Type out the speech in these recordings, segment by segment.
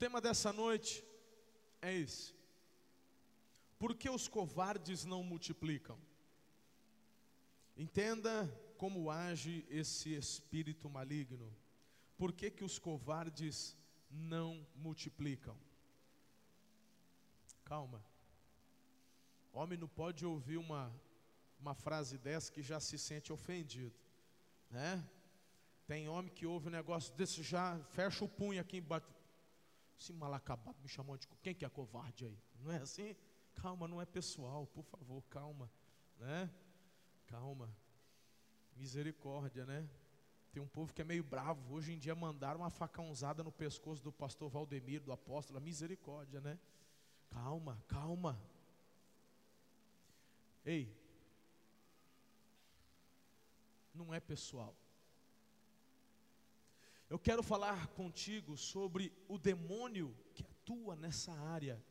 tema dessa noite é esse. Por que os covardes não multiplicam? Entenda como age esse espírito maligno. Por que, que os covardes não multiplicam? Calma. Homem não pode ouvir uma, uma frase dessa que já se sente ofendido, né? Tem homem que ouve um negócio desse já fecha o punho aqui embaixo. Esse malacabado me chamou de quem que é covarde aí? Não é assim? Calma, não é pessoal, por favor, calma, né? Calma. Misericórdia, né? Tem um povo que é meio bravo. Hoje em dia mandaram uma facãozada no pescoço do pastor Valdemiro, do apóstolo. Misericórdia, né? Calma, calma. Ei, não é pessoal. Eu quero falar contigo sobre o demônio que atua nessa área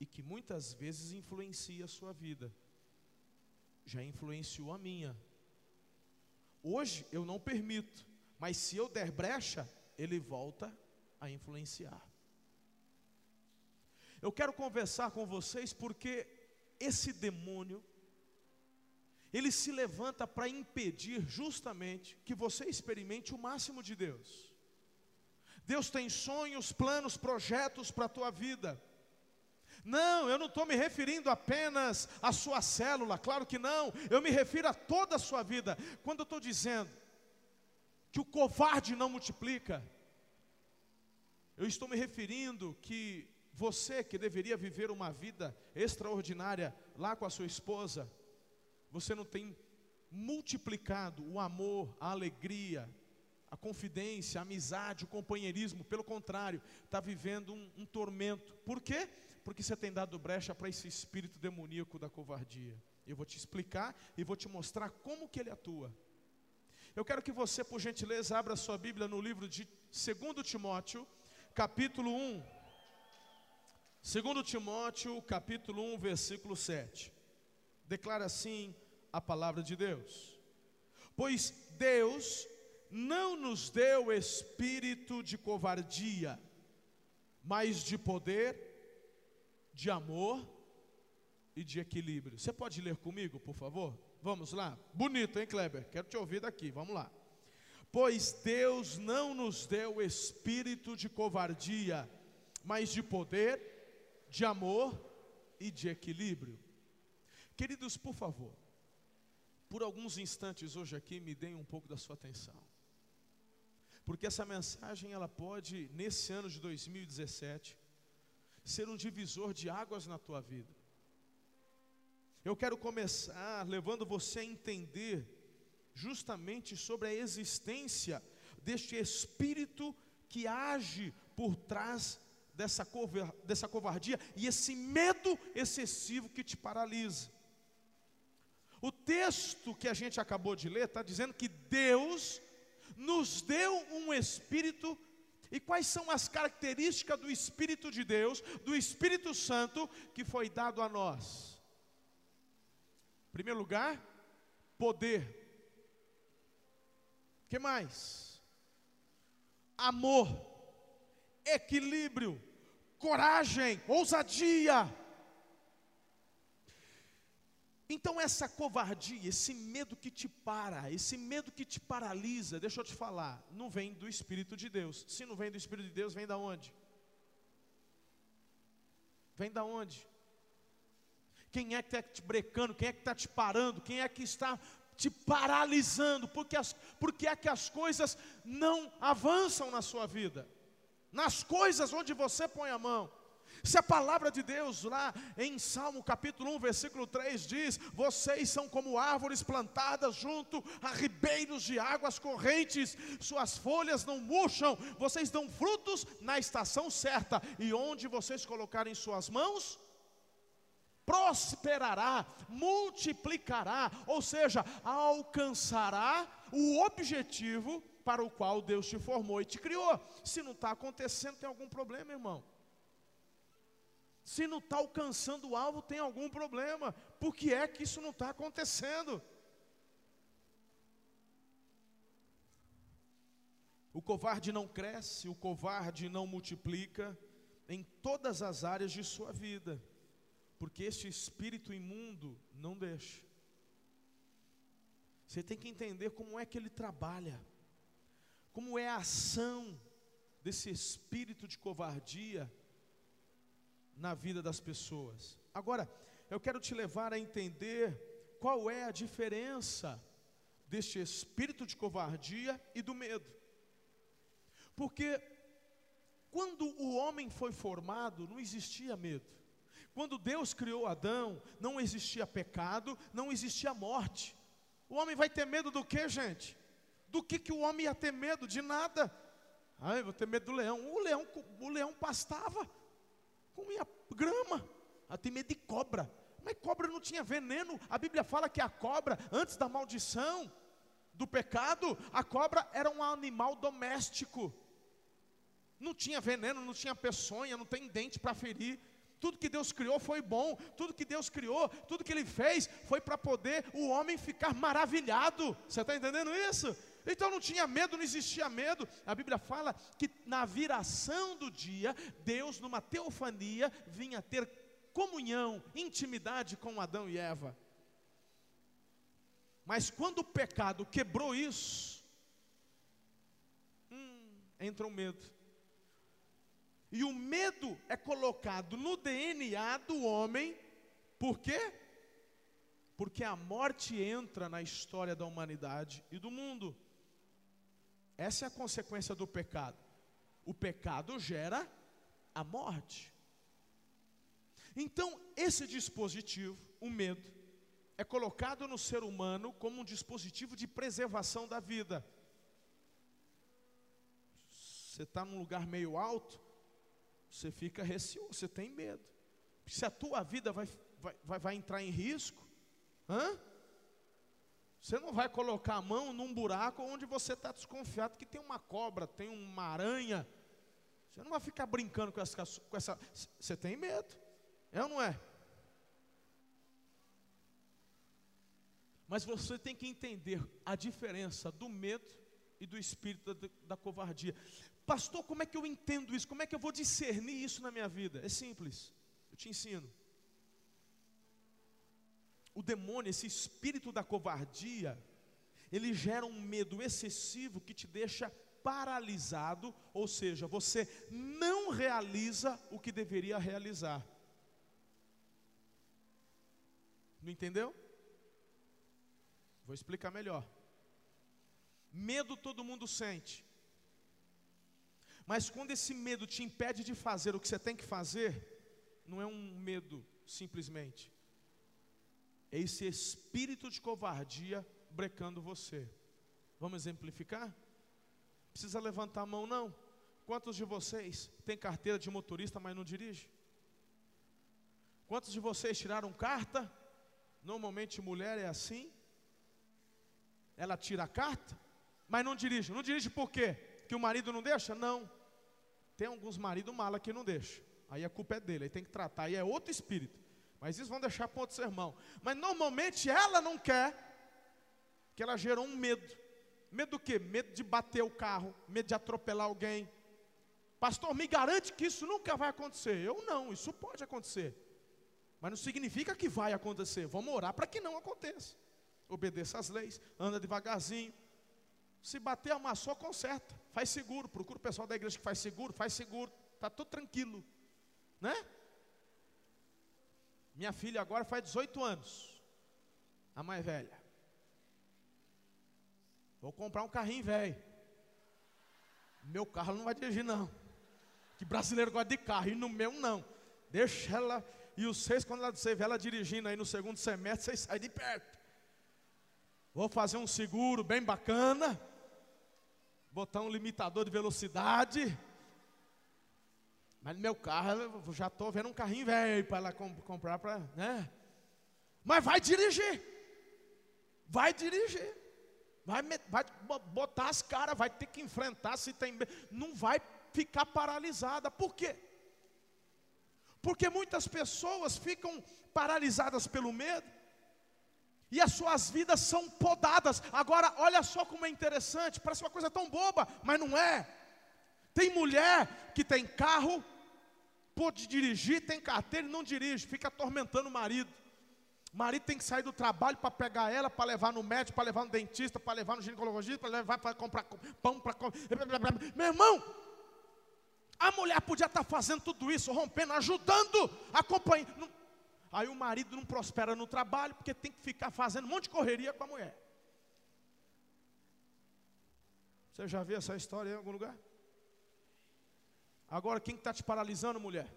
e que muitas vezes influencia a sua vida. Já influenciou a minha. Hoje eu não permito, mas se eu der brecha, ele volta a influenciar. Eu quero conversar com vocês porque esse demônio ele se levanta para impedir justamente que você experimente o máximo de Deus. Deus tem sonhos, planos, projetos para a tua vida. Não, eu não estou me referindo apenas à sua célula, claro que não, eu me refiro a toda a sua vida. Quando eu estou dizendo que o covarde não multiplica, eu estou me referindo que você que deveria viver uma vida extraordinária lá com a sua esposa, você não tem multiplicado o amor, a alegria, a confidência, a amizade, o companheirismo, pelo contrário, está vivendo um, um, tormento. Por quê? Porque você tem dado brecha para esse espírito demoníaco da covardia. Eu vou te explicar e vou te mostrar como que ele atua. Eu quero que você, por gentileza, abra sua Bíblia no livro de 2 Timóteo, capítulo 1. 2 Timóteo, capítulo 1, versículo 7. Declara assim a palavra de Deus. Pois Deus não nos deu espírito de covardia, mas de poder, de amor e de equilíbrio. Você pode ler comigo, por favor? Vamos lá. Bonito, hein, Kleber? Quero te ouvir daqui. Vamos lá. Pois Deus não nos deu espírito de covardia, mas de poder, de amor e de equilíbrio. Queridos, por favor, por alguns instantes hoje aqui, me deem um pouco da sua atenção porque essa mensagem ela pode nesse ano de 2017 ser um divisor de águas na tua vida. Eu quero começar levando você a entender justamente sobre a existência deste espírito que age por trás dessa, dessa covardia e esse medo excessivo que te paralisa. O texto que a gente acabou de ler está dizendo que Deus nos deu um espírito. E quais são as características do Espírito de Deus, do Espírito Santo que foi dado a nós? Em primeiro lugar, poder. que mais? Amor, equilíbrio, coragem, ousadia. Então, essa covardia, esse medo que te para, esse medo que te paralisa, deixa eu te falar, não vem do Espírito de Deus. Se não vem do Espírito de Deus, vem da onde? Vem da onde? Quem é que está te brecando? Quem é que está te parando? Quem é que está te paralisando? Porque, as, porque é que as coisas não avançam na sua vida? Nas coisas onde você põe a mão. Se a palavra de Deus lá em Salmo capítulo 1, versículo 3 diz: Vocês são como árvores plantadas junto a ribeiros de águas correntes, suas folhas não murcham, vocês dão frutos na estação certa, e onde vocês colocarem suas mãos, prosperará, multiplicará, ou seja, alcançará o objetivo para o qual Deus te formou e te criou. Se não está acontecendo, tem algum problema, irmão. Se não está alcançando o alvo, tem algum problema. Por que é que isso não está acontecendo? O covarde não cresce, o covarde não multiplica, em todas as áreas de sua vida, porque este espírito imundo não deixa. Você tem que entender como é que ele trabalha, como é a ação desse espírito de covardia na vida das pessoas. Agora, eu quero te levar a entender qual é a diferença deste espírito de covardia e do medo. Porque quando o homem foi formado, não existia medo. Quando Deus criou Adão, não existia pecado, não existia morte. O homem vai ter medo do que, gente? Do que, que o homem ia ter medo? De nada. Ai, vou ter medo do leão. O leão, o leão pastava, comia grama. Ah, tem medo de cobra. Mas cobra não tinha veneno. A Bíblia fala que a cobra, antes da maldição, do pecado, a cobra era um animal doméstico. Não tinha veneno, não tinha peçonha, não tem dente para ferir. Tudo que Deus criou foi bom, tudo que Deus criou, tudo que Ele fez foi para poder o homem ficar maravilhado. Você está entendendo isso? Então não tinha medo, não existia medo. A Bíblia fala que na viração do dia, Deus, numa teofania, vinha ter comunhão, intimidade com Adão e Eva. Mas quando o pecado quebrou isso, hum, entra o medo. E o medo é colocado no DNA do homem, por quê? Porque a morte entra na história da humanidade e do mundo. Essa é a consequência do pecado. O pecado gera a morte. Então, esse dispositivo, o medo, é colocado no ser humano como um dispositivo de preservação da vida. Você está num lugar meio alto, você fica receoso, você tem medo. Se a tua vida vai, vai, vai entrar em risco, hã? Você não vai colocar a mão num buraco onde você está desconfiado que tem uma cobra, tem uma aranha. Você não vai ficar brincando com essa, com essa. Você tem medo, é ou não é? Mas você tem que entender a diferença do medo e do espírito da, da, covardia. Pastor, como é que eu entendo isso? Como é que eu vou discernir isso na minha vida? É simples, eu te ensino. O demônio, esse espírito da covardia, ele gera um medo excessivo que te deixa paralisado, ou seja, você não realiza o que deveria realizar. Não entendeu? Vou explicar melhor. Medo todo mundo sente. Mas quando esse medo te impede de fazer o que você tem que fazer, não é um medo simplesmente. É esse espírito de covardia brecando você. Vamos exemplificar? Precisa levantar a mão não? Quantos de vocês têm carteira de motorista, mas não dirige? Quantos de vocês tiraram carta? Normalmente mulher é assim ela tira a carta, mas não dirige. Não dirige por quê? Que o marido não deixa? Não. Tem alguns maridos mala que não deixa. Aí a culpa é dele, aí tem que tratar, aí é outro espírito. Mas isso vão deixar para outro sermão. Mas normalmente ela não quer, que ela gerou um medo. Medo do quê? Medo de bater o carro, medo de atropelar alguém. Pastor, me garante que isso nunca vai acontecer. Eu não, isso pode acontecer. Mas não significa que vai acontecer. Vamos orar para que não aconteça obedeça às leis, anda devagarzinho. Se bater, amassou, conserta. Faz seguro. Procura o pessoal da igreja que faz seguro, faz seguro. Está tudo tranquilo. Né? Minha filha agora faz 18 anos. A mais velha. Vou comprar um carrinho velho. Meu carro não vai dirigir, não. Que brasileiro gosta de carro, e no meu não. Deixa ela. E os seis, quando você vê ela dirigindo aí no segundo semestre, vocês saem de perto. Vou fazer um seguro bem bacana. Botar um limitador de velocidade. Mas no meu carro, eu já estou vendo um carrinho velho para ela comp comprar para, né? Mas vai dirigir. Vai dirigir. Vai, vai botar as caras, vai ter que enfrentar se tem. Não vai ficar paralisada. Por quê? Porque muitas pessoas ficam paralisadas pelo medo e as suas vidas são podadas. Agora, olha só como é interessante, parece uma coisa tão boba, mas não é. Tem mulher que tem carro, pode dirigir, tem carteira e não dirige, fica atormentando o marido. O marido tem que sair do trabalho para pegar ela, para levar no médico, para levar no dentista, para levar no ginecologista, para levar para comprar pão, para Meu irmão, a mulher podia estar tá fazendo tudo isso, rompendo, ajudando, acompanhando. Aí o marido não prospera no trabalho, porque tem que ficar fazendo um monte de correria com a mulher. Você já viu essa história em algum lugar? Agora, quem está te paralisando, mulher?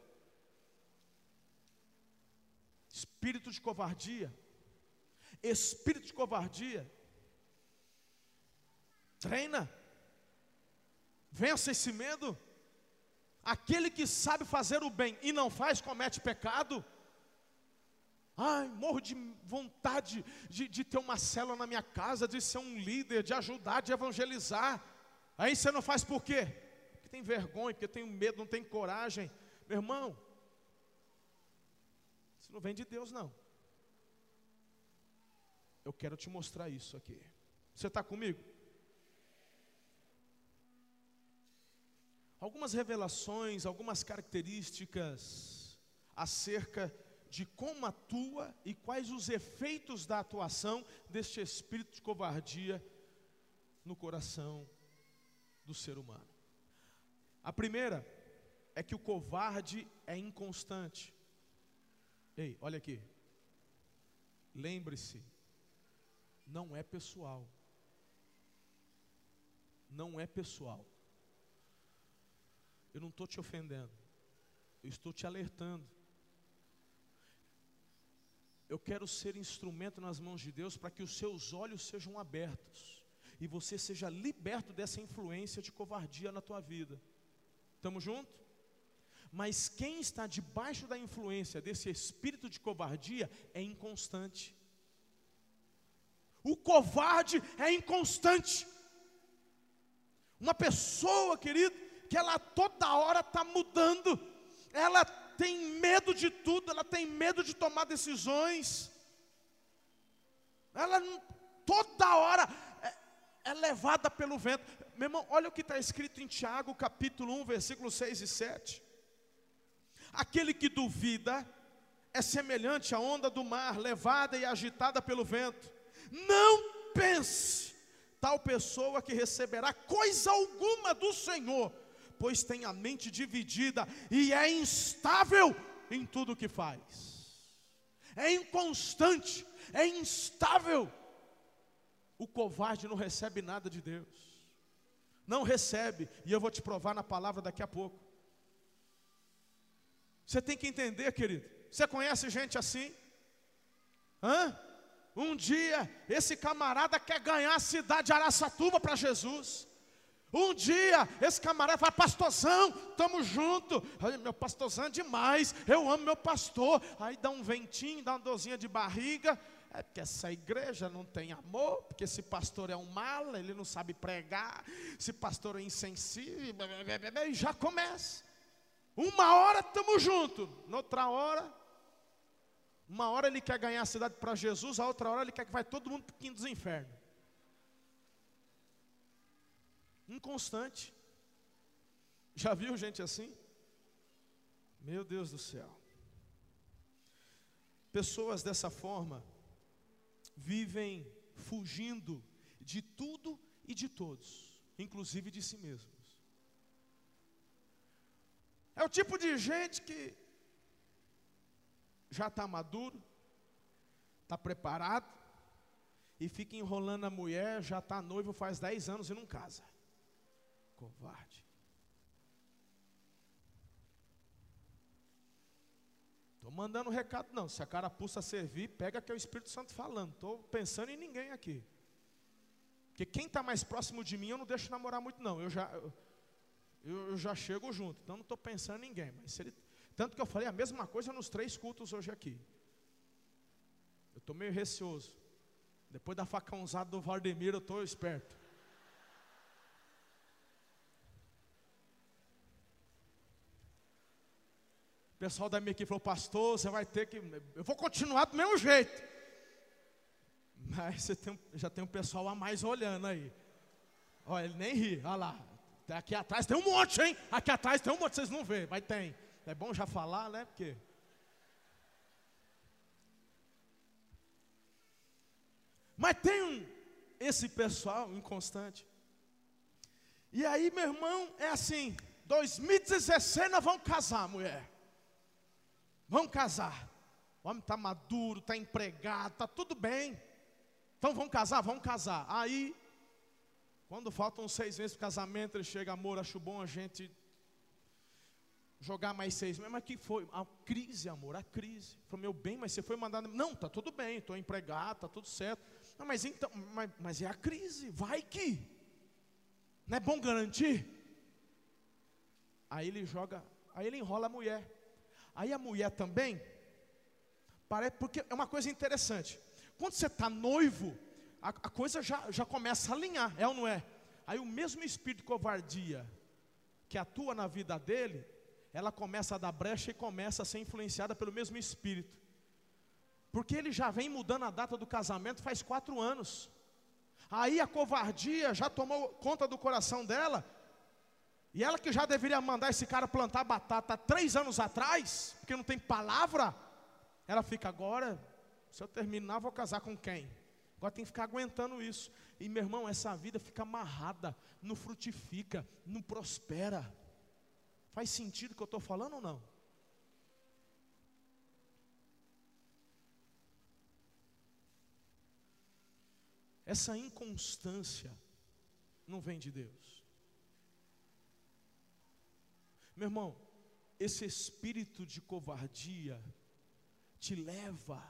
Espírito de covardia. Espírito de covardia. Treina. Vença esse medo. Aquele que sabe fazer o bem e não faz, comete pecado. Ai, morro de vontade de, de ter uma célula na minha casa, de ser um líder, de ajudar, de evangelizar. Aí você não faz por quê? Tem vergonha, porque tem medo, não tem coragem. Meu irmão, isso não vem de Deus, não. Eu quero te mostrar isso aqui. Você está comigo? Algumas revelações, algumas características acerca de como atua e quais os efeitos da atuação deste espírito de covardia no coração do ser humano. A primeira é que o covarde é inconstante. Ei, olha aqui. Lembre-se, não é pessoal. Não é pessoal. Eu não estou te ofendendo. Eu estou te alertando. Eu quero ser instrumento nas mãos de Deus para que os seus olhos sejam abertos e você seja liberto dessa influência de covardia na tua vida. Estamos juntos? Mas quem está debaixo da influência desse espírito de covardia é inconstante. O covarde é inconstante. Uma pessoa, querido, que ela toda hora está mudando, ela tem medo de tudo, ela tem medo de tomar decisões. Ela toda hora é, é levada pelo vento. Meu irmão, olha o que está escrito em Tiago, capítulo 1, versículos 6 e 7. Aquele que duvida é semelhante à onda do mar, levada e agitada pelo vento. Não pense, tal pessoa que receberá coisa alguma do Senhor pois tem a mente dividida e é instável em tudo que faz. É inconstante, é instável. O covarde não recebe nada de Deus. Não recebe, e eu vou te provar na palavra daqui a pouco. Você tem que entender, querido. Você conhece gente assim? Hã? Um dia, esse camarada quer ganhar a cidade de Araçatuba para Jesus. Um dia, esse camarada fala, pastorzão, estamos juntos. Meu pastorzão é demais, eu amo meu pastor. Aí dá um ventinho, dá uma dorzinha de barriga. É porque essa igreja não tem amor, porque esse pastor é um mala, ele não sabe pregar, esse pastor é insensível, e já começa. Uma hora estamos juntos, noutra hora, uma hora ele quer ganhar a cidade para Jesus, a outra hora ele quer que vai todo mundo para o quinto dos infernos. inconstante. Já viu gente assim? Meu Deus do céu. Pessoas dessa forma vivem fugindo de tudo e de todos, inclusive de si mesmos. É o tipo de gente que já está maduro, está preparado, e fica enrolando a mulher, já está noivo faz 10 anos e não casa. Covarde. Estou mandando recado, não. Se a carapuça servir, pega que é o Espírito Santo falando. Estou pensando em ninguém aqui. Porque quem está mais próximo de mim, eu não deixo namorar muito, não. Eu já, eu, eu já chego junto. Então não estou pensando em ninguém. Mas ele, tanto que eu falei a mesma coisa nos três cultos hoje aqui. Eu estou meio receoso. Depois da facãozada do Valdemiro, eu estou esperto. O pessoal da minha equipe falou, pastor, você vai ter que. Eu vou continuar do mesmo jeito. Mas você tem, já tem um pessoal a mais olhando aí. Olha, ele nem ri, olha lá. Aqui atrás tem um monte, hein? Aqui atrás tem um monte, vocês não vêem, mas tem. É bom já falar, né? Porque. Mas tem um, esse pessoal inconstante. E aí, meu irmão, é assim: 2016 nós vamos casar, mulher. Vamos casar. O homem está maduro, está empregado, está tudo bem. Então vamos casar? Vamos casar. Aí, quando faltam seis meses para casamento, ele chega, amor, acho bom a gente jogar mais seis meses. Mas que foi? A crise, amor, a crise. Falei, meu bem, mas você foi mandado. Não, está tudo bem, estou empregado, está tudo certo. Não, mas então, mas, mas é a crise, vai que. Não é bom garantir? Aí ele joga, aí ele enrola a mulher. Aí a mulher também, parece, porque é uma coisa interessante. Quando você está noivo, a, a, coisa já, já começa a alinhar, é ou não é? Aí o mesmo espírito de covardia que atua na vida dele, ela começa a dar brecha e começa a ser influenciada pelo mesmo espírito. Porque ele já vem mudando a data do casamento faz quatro anos. Aí a covardia já tomou conta do coração dela. E ela que já deveria mandar esse cara plantar batata três anos atrás, porque não tem palavra, ela fica agora, se eu terminar, vou casar com quem? Agora tem que ficar aguentando isso. E meu irmão, essa vida fica amarrada, não frutifica, não prospera. Faz sentido o que eu estou falando ou não? Essa inconstância não vem de Deus. Meu irmão, esse espírito de covardia te leva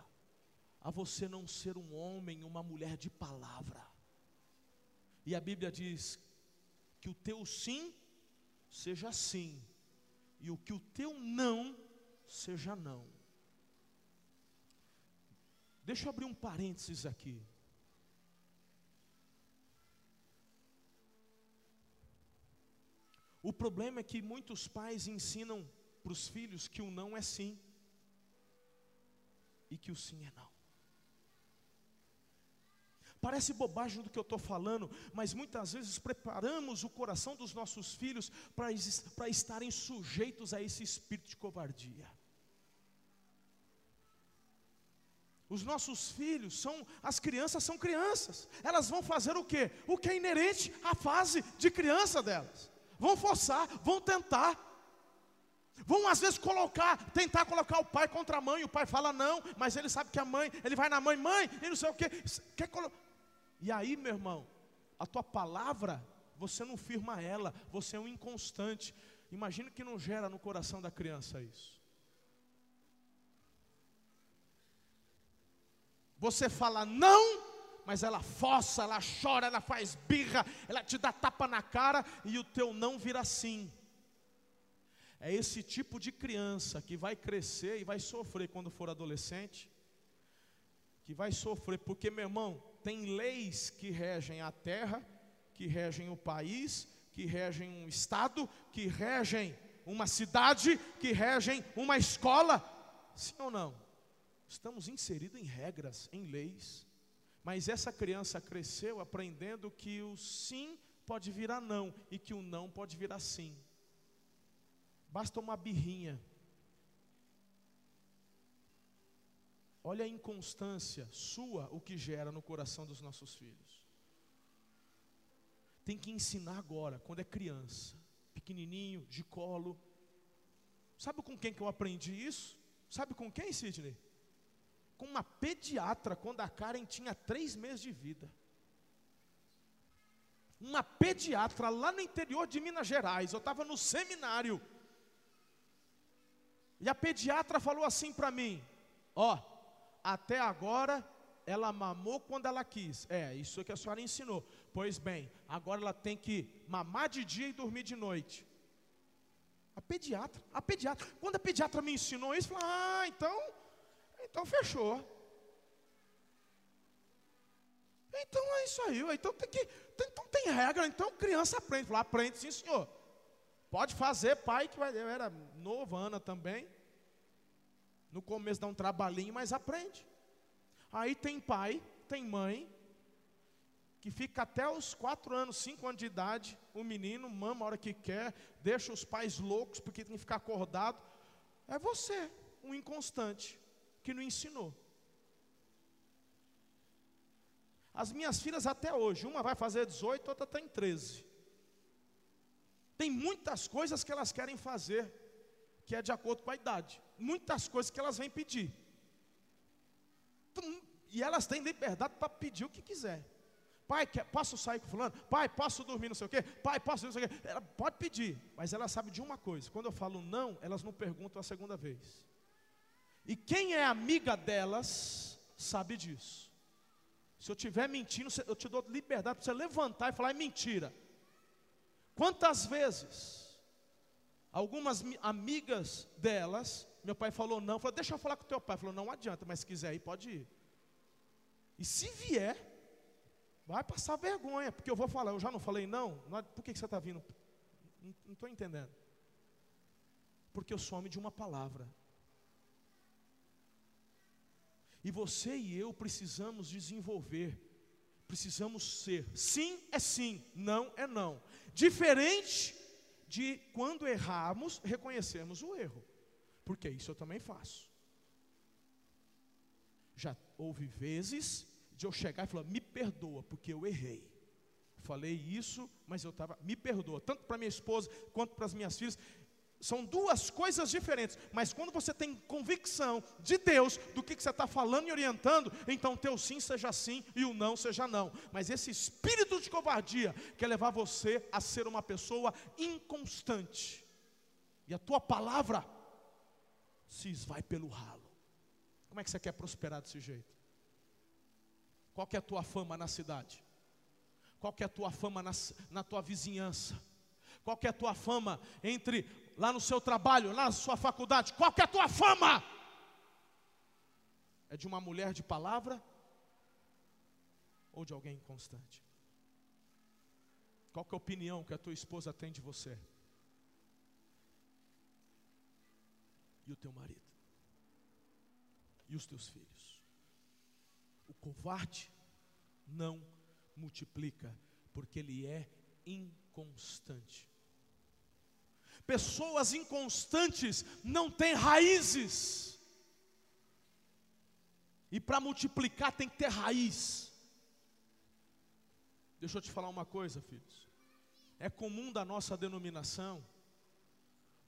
a você não ser um homem, uma mulher de palavra. E a Bíblia diz que o teu sim seja sim e o que o teu não seja não. Deixa eu abrir um parênteses aqui. O problema é que muitos pais ensinam para os filhos que o não é sim e que o sim é não. Parece bobagem do que eu estou falando, mas muitas vezes preparamos o coração dos nossos filhos para estarem sujeitos a esse espírito de covardia. Os nossos filhos são, as crianças são crianças, elas vão fazer o quê? O que é inerente à fase de criança delas. Vão forçar, vão tentar. Vão às vezes colocar, tentar colocar o pai contra a mãe, o pai fala não, mas ele sabe que a mãe, ele vai na mãe, mãe, e não sei o que, quer colocar. E aí, meu irmão, a tua palavra, você não firma ela, você é um inconstante. Imagina que não gera no coração da criança isso. Você fala não, mas ela força, ela chora, ela faz birra, ela te dá tapa na cara e o teu não vira sim. É esse tipo de criança que vai crescer e vai sofrer quando for adolescente, que vai sofrer, porque meu irmão, tem leis que regem a terra, que regem o país, que regem um estado, que regem uma cidade, que regem uma escola. Sim ou não? Estamos inseridos em regras, em leis. Mas essa criança cresceu aprendendo que o sim pode virar não e que o não pode virar sim. Basta uma birrinha, Olha a inconstância sua, o que gera no coração dos nossos filhos. Tem que ensinar agora, quando é criança, pequenininho, de colo. Sabe com quem que eu aprendi isso? Sabe com quem, Sidney? Com uma pediatra, quando a Karen tinha três meses de vida. Uma pediatra lá no interior de Minas Gerais. Eu estava no seminário. E a pediatra falou assim para mim: Ó, oh, até agora ela mamou quando ela quis. É, isso que a senhora ensinou. Pois bem, agora ela tem que mamar de dia e dormir de noite. A pediatra, a pediatra, quando a pediatra me ensinou isso, eu falei, ah, então, então fechou. Então é isso aí, então tem que, então tem regra, então criança aprende. Falei, aprende sim, senhor. Pode fazer, pai, que vai, eu era também. No começo dá um trabalhinho, mas aprende. Aí tem pai, tem mãe, que fica até os quatro anos, cinco anos de idade, o menino mama a hora que quer, deixa os pais loucos porque tem que ficar acordado. É você, um inconstante, que não ensinou. As minhas filhas até hoje, uma vai fazer 18, outra tem 13. Tem muitas coisas que elas querem fazer, que é de acordo com a idade. Muitas coisas que elas vêm pedir. E elas têm liberdade para pedir o que quiser. Pai, quer, posso sair com fulano? Pai, posso dormir não sei o quê? Pai, posso não sei o quê? Ela pode pedir, mas ela sabe de uma coisa. Quando eu falo não, elas não perguntam a segunda vez. E quem é amiga delas sabe disso. Se eu estiver mentindo, eu te dou liberdade para você levantar e falar é mentira. Quantas vezes algumas amigas delas, meu pai falou não, falou, deixa eu falar com teu pai. Falou, não adianta, mas se quiser ir, pode ir. E se vier, vai passar vergonha, porque eu vou falar, eu já não falei não, por que, que você está vindo? Não estou entendendo. Porque eu sou homem de uma palavra. E você e eu precisamos desenvolver, precisamos ser. Sim é sim, não é não. Diferente de quando errarmos, reconhecermos o erro. Porque isso eu também faço. Já houve vezes de eu chegar e falar: me perdoa, porque eu errei. Falei isso, mas eu estava, me perdoa, tanto para minha esposa quanto para as minhas filhas. São duas coisas diferentes, mas quando você tem convicção de Deus, do que, que você está falando e orientando, então teu sim seja sim e o não seja não. Mas esse espírito de covardia quer levar você a ser uma pessoa inconstante, e a tua palavra se esvai pelo ralo. Como é que você quer prosperar desse jeito? Qual que é a tua fama na cidade? Qual que é a tua fama na, na tua vizinhança? Qual que é a tua fama entre lá no seu trabalho, lá na sua faculdade? Qual que é a tua fama? É de uma mulher de palavra ou de alguém inconstante? Qual que é a opinião que a tua esposa tem de você? E o teu marido? E os teus filhos? O covarde não multiplica, porque ele é inconstante. Pessoas inconstantes não têm raízes. E para multiplicar tem que ter raiz. Deixa eu te falar uma coisa, filhos. É comum da nossa denominação.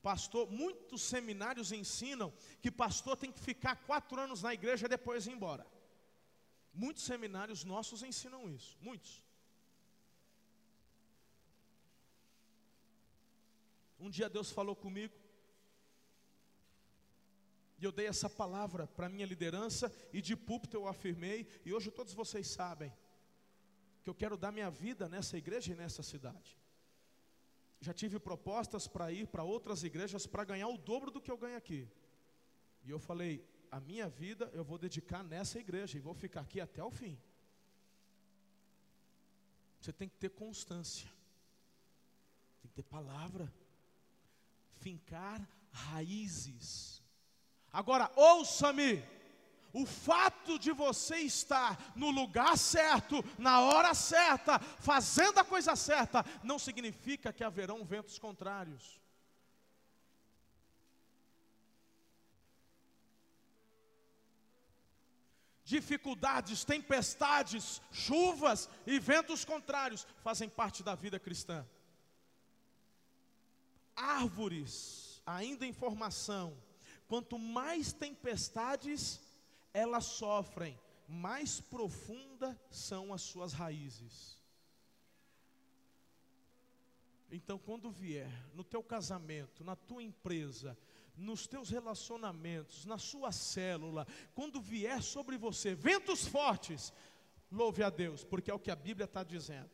Pastor, muitos seminários ensinam que pastor tem que ficar quatro anos na igreja e depois ir embora. Muitos seminários nossos ensinam isso, muitos. Um dia Deus falou comigo, e eu dei essa palavra para a minha liderança, e de púlpito eu afirmei, e hoje todos vocês sabem, que eu quero dar minha vida nessa igreja e nessa cidade. Já tive propostas para ir para outras igrejas para ganhar o dobro do que eu ganho aqui. E eu falei, a minha vida eu vou dedicar nessa igreja e vou ficar aqui até o fim. Você tem que ter constância, tem que ter palavra, fincar raízes. Agora, ouça-me, o fato de você estar no lugar certo, na hora certa, fazendo a coisa certa, não significa que haverão ventos contrários. dificuldades, tempestades, chuvas e ventos contrários fazem parte da vida cristã. Árvores, ainda em formação, quanto mais tempestades elas sofrem, mais profundas são as suas raízes. Então, quando vier no teu casamento, na tua empresa, nos teus relacionamentos, na sua célula, quando vier sobre você ventos fortes, louve a Deus, porque é o que a Bíblia está dizendo.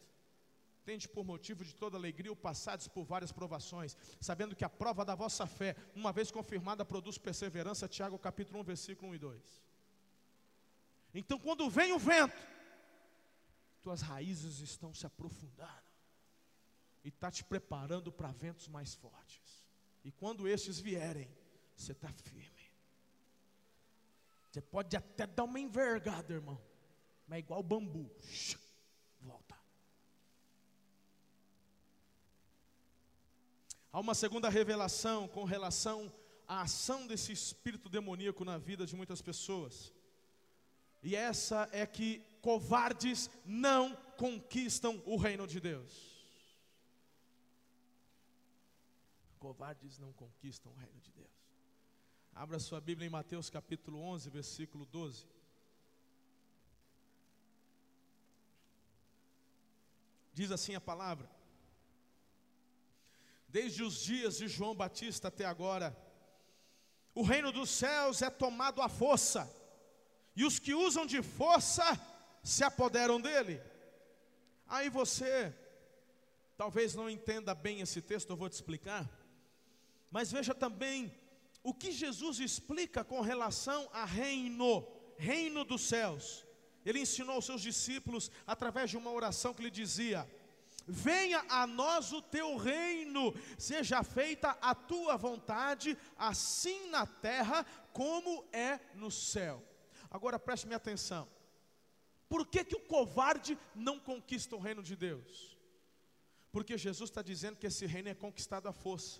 Tende por motivo de toda alegria o passados por várias provações, sabendo que a prova da vossa fé, uma vez confirmada, produz perseverança. Tiago capítulo 1, versículo 1 e 2. Então, quando vem o vento, tuas raízes estão se aprofundando e está te preparando para ventos mais fortes. E quando estes vierem, você está firme. Você pode até dar uma envergada, irmão. Mas é igual bambu. Volta. Há uma segunda revelação com relação a ação desse espírito demoníaco na vida de muitas pessoas. E essa é que covardes não conquistam o reino de Deus. Covardes não conquistam o reino de Deus. Abra sua Bíblia em Mateus capítulo 11, versículo 12. Diz assim a palavra: Desde os dias de João Batista até agora, o reino dos céus é tomado à força, e os que usam de força se apoderam dele. Aí você talvez não entenda bem esse texto, eu vou te explicar. Mas veja também o que Jesus explica com relação a reino, reino dos céus. Ele ensinou aos seus discípulos através de uma oração que lhe dizia: Venha a nós o teu reino, seja feita a tua vontade, assim na terra como é no céu. Agora preste minha atenção. Por que, que o covarde não conquista o reino de Deus? Porque Jesus está dizendo que esse reino é conquistado à força.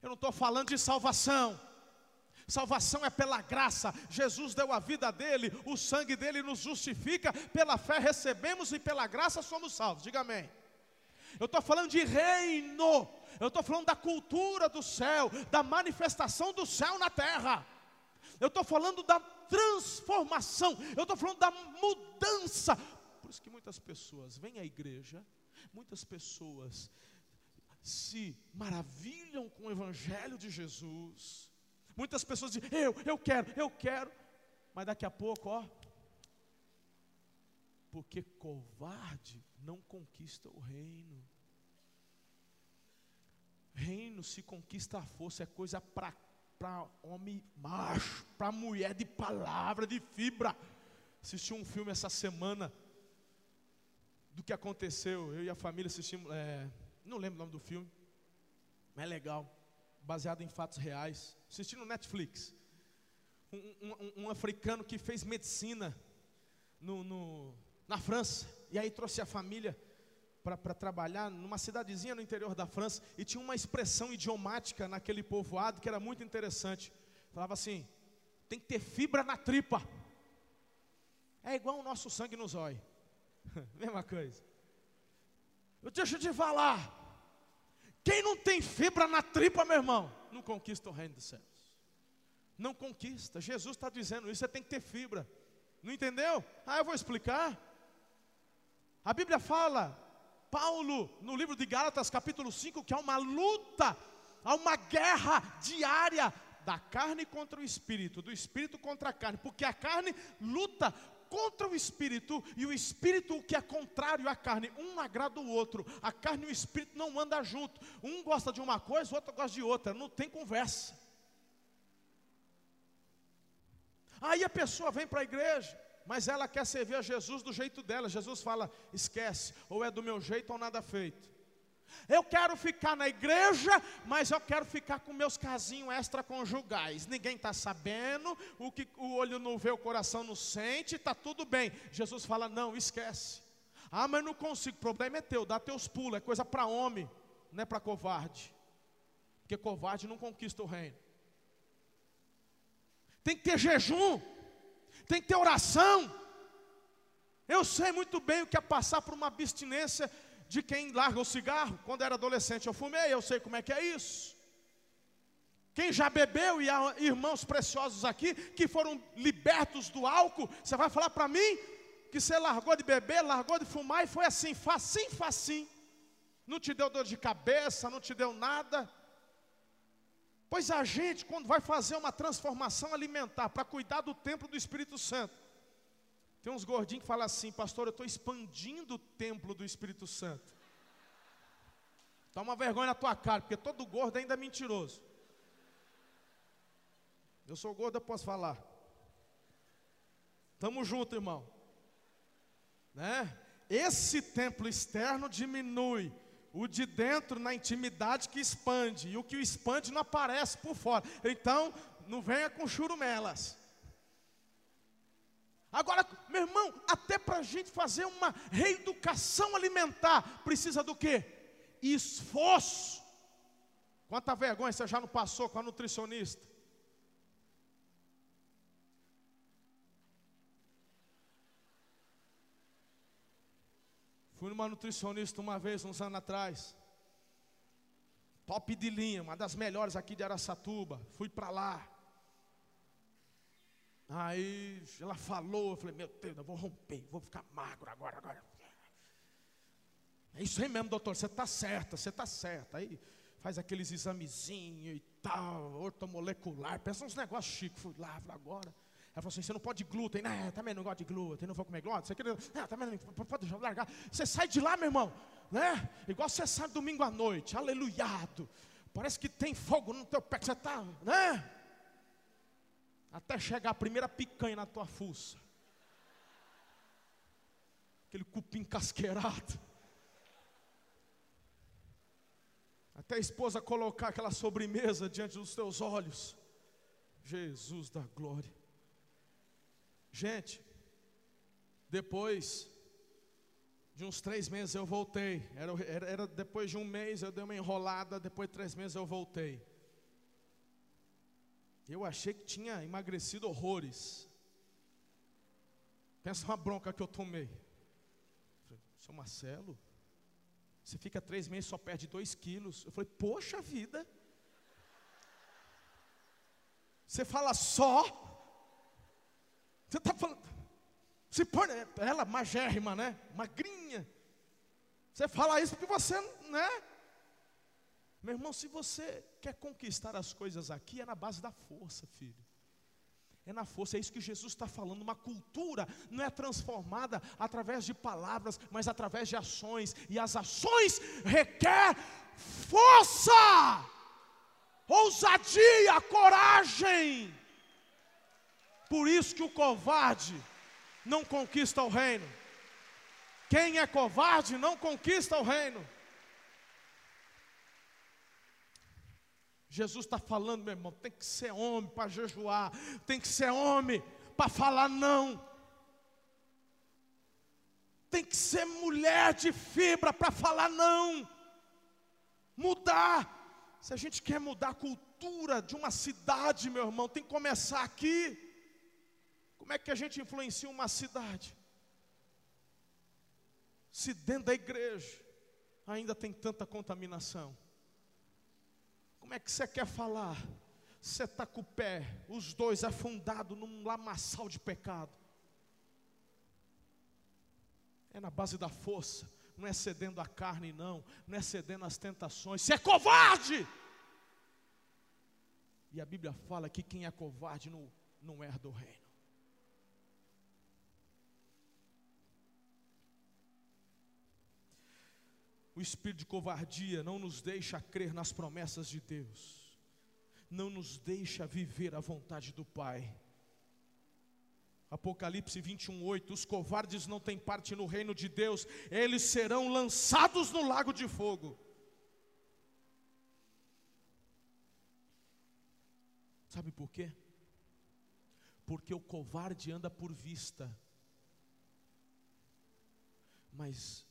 Eu não estou falando de salvação. Salvação é pela graça. Jesus deu a vida dele, o sangue dele nos justifica. Pela fé recebemos e pela graça somos salvos. Diga amém. Eu estou falando de reino. Eu estou falando da cultura do céu, da manifestação do céu na terra. Eu estou falando da transformação. Eu estou falando da mudança. Por isso que muitas pessoas vêm à igreja, muitas pessoas se maravilham com o evangelho de Jesus Muitas pessoas dizem, eu, eu quero, eu quero. Mas daqui a pouco, ó. Porque covarde não conquista o reino. Reino se conquista a força, é coisa para homem macho, para mulher de palavra, de fibra. Assisti um filme essa semana do que aconteceu. Eu e a família assistimos, é, não lembro o nome do filme, mas é legal baseado em fatos reais. Assisti no Netflix. Um, um, um, africano que fez medicina no, no, na França. E aí trouxe a família para trabalhar numa cidadezinha no interior da França. E tinha uma expressão idiomática naquele povoado que era muito interessante. Falava assim: tem que ter fibra na tripa. É igual o nosso sangue no zóio. Mesma coisa. Deixa eu te falar. Quem não tem fibra na tripa, meu irmão, não conquista o reino dos céus. Não conquista. Jesus está dizendo isso, você tem que ter fibra. Não entendeu? Ah, eu vou explicar. A Bíblia fala, Paulo, no livro de Gálatas, capítulo 5, que há uma luta, há uma guerra diária da carne contra o espírito, do espírito contra a carne, porque a carne luta contra o espírito, e o espírito, o que é contrário à carne, um agrada o outro. A carne e o espírito não andam junto. Um gosta de uma coisa, o outro gosta de outra. Não tem conversa. Aí a pessoa vem para a igreja, mas ela quer servir a Jesus do jeito dela. Jesus fala: esquece, ou é do meu jeito ou nada feito. Eu quero ficar na igreja, mas eu quero ficar com meus casinhos extraconjugais. Ninguém está sabendo, o que o olho não vê, o coração não sente, está tudo bem. Jesus fala: não, esquece. Ah, mas não consigo, o problema é teu, dá teus pulos, é coisa para homem, não é para covarde. Porque covarde não conquista o reino. Tem que ter jejum, tem que ter oração. Eu sei muito bem o que é passar por uma abstinência de quem larga o cigarro. Quando era adolescente eu fumei, eu sei como é que é isso. Quem já bebeu e há irmãos preciosos aqui que foram libertos do álcool, você vai falar para mim que você largou de beber, largou de fumar e foi assim, facinho, facinho. Não te deu dor de cabeça, não te deu nada. Pois a gente, quando vai fazer uma transformação alimentar para cuidar do templo do Espírito Santo, tem uns gordinhos que falam assim, pastor, eu estou expandindo o templo do Espírito Santo. Toma vergonha na tua cara, porque todo gordo ainda é mentiroso. Eu sou gordo, eu posso falar. Tamo junto, irmão. Né? Esse templo externo diminui, o de dentro na intimidade que expande, e o que expande não aparece por fora. Então, não venha com churumelas. Agora, meu irmão, até para a gente fazer uma reeducação alimentar, precisa do que? Esforço. Quanta vergonha você já não passou com a nutricionista? Fui numa nutricionista uma vez, uns anos atrás. Top de linha, uma das melhores aqui de Araçatuba. Fui para lá. Aí ela falou, eu falei, meu Deus, eu vou romper, vou ficar magro agora, agora. É isso aí mesmo, doutor, você está certa, você está certa. Aí faz aqueles examezinhos e tal, ortomolecular, pensa uns negócios chiques. Fui lá, agora. Ela falou assim: você não pode glúten, né? Também não gosto de glúten, não vou comer glúten. Você quer, ah, também não pode largar. Você sai de lá, meu irmão, né? Igual você sai domingo à noite, aleluiado. Parece que tem fogo no teu pé que você está, né? Até chegar a primeira picanha na tua fuça. Aquele cupim casqueirado. Até a esposa colocar aquela sobremesa diante dos teus olhos. Jesus da glória. Gente, depois de uns três meses eu voltei. Era, era, era, depois de um mês eu dei uma enrolada, depois de três meses eu voltei. Eu achei que tinha emagrecido horrores. Pensa uma bronca que eu tomei. Falei, Seu Marcelo, você fica três meses só perde dois quilos. Eu falei, poxa vida. Você fala só. Você está falando. Se põe, ela magérrima, né? Magrinha. Você fala isso porque você, né? Meu irmão, se você quer conquistar as coisas aqui, é na base da força, filho. É na força, é isso que Jesus está falando. Uma cultura não é transformada através de palavras, mas através de ações. E as ações requer força, ousadia, coragem. Por isso que o covarde não conquista o reino. Quem é covarde não conquista o reino. Jesus está falando, meu irmão, tem que ser homem para jejuar, tem que ser homem para falar não, tem que ser mulher de fibra para falar não, mudar. Se a gente quer mudar a cultura de uma cidade, meu irmão, tem que começar aqui. Como é que a gente influencia uma cidade? Se dentro da igreja ainda tem tanta contaminação. Como é que você quer falar? Você está com o pé, os dois afundados num lamaçal de pecado. É na base da força, não é cedendo à carne, não, não é cedendo às tentações. Você é covarde! E a Bíblia fala que quem é covarde não, não herda o reino. O espírito de covardia não nos deixa crer nas promessas de Deus, não nos deixa viver a vontade do Pai. Apocalipse 21, 8: Os covardes não têm parte no reino de Deus, eles serão lançados no lago de fogo. Sabe por quê? Porque o covarde anda por vista, mas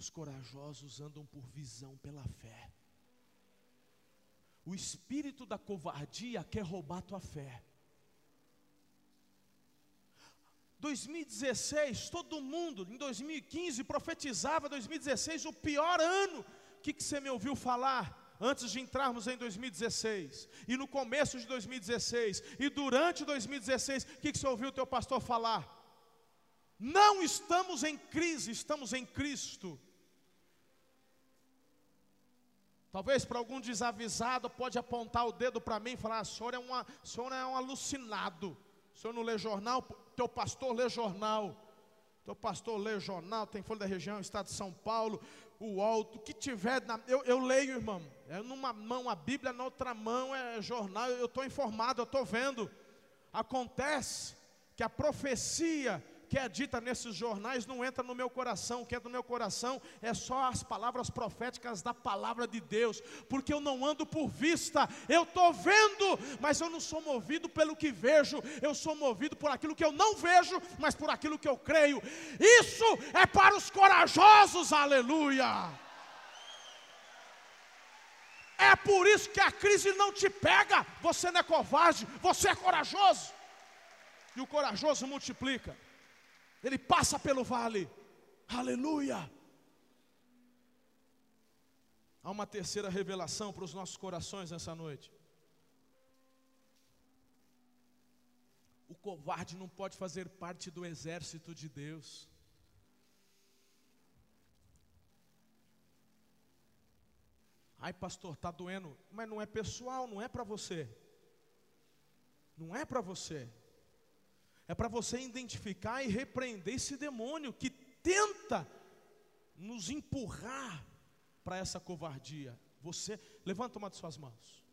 os corajosos andam por visão pela fé. O espírito da covardia quer roubar tua fé. 2016, todo mundo, em 2015, profetizava 2016 o pior ano. O que, que você me ouviu falar antes de entrarmos em 2016? E no começo de 2016? E durante 2016, o que, que você ouviu o teu pastor falar? Não estamos em crise, estamos em Cristo. Talvez para algum desavisado pode apontar o dedo para mim e falar: o senhor, é uma, senhor é um alucinado. O senhor não lê jornal, teu pastor lê jornal. Teu pastor lê jornal, tem Folha da Região, Estado de São Paulo, o alto, o que tiver. Na, eu, eu leio, irmão. É numa mão a Bíblia, na outra mão é jornal. Eu estou informado, eu estou vendo. Acontece que a profecia que é dita nesses jornais não entra no meu coração. O que entra no meu coração é só as palavras proféticas da palavra de Deus, porque eu não ando por vista, eu estou vendo, mas eu não sou movido pelo que vejo, eu sou movido por aquilo que eu não vejo, mas por aquilo que eu creio. Isso é para os corajosos, aleluia. É por isso que a crise não te pega. Você não é covarde, você é corajoso. E o corajoso multiplica. Ele passa pelo vale. Aleluia. Há uma terceira revelação para os nossos corações nessa noite. O covarde não pode fazer parte do exército de Deus. Ai, pastor, está doendo. Mas não é pessoal, não é para você. Não é para você. É para você identificar e repreender esse demônio que tenta nos empurrar para essa covardia. Você, levanta uma de suas mãos.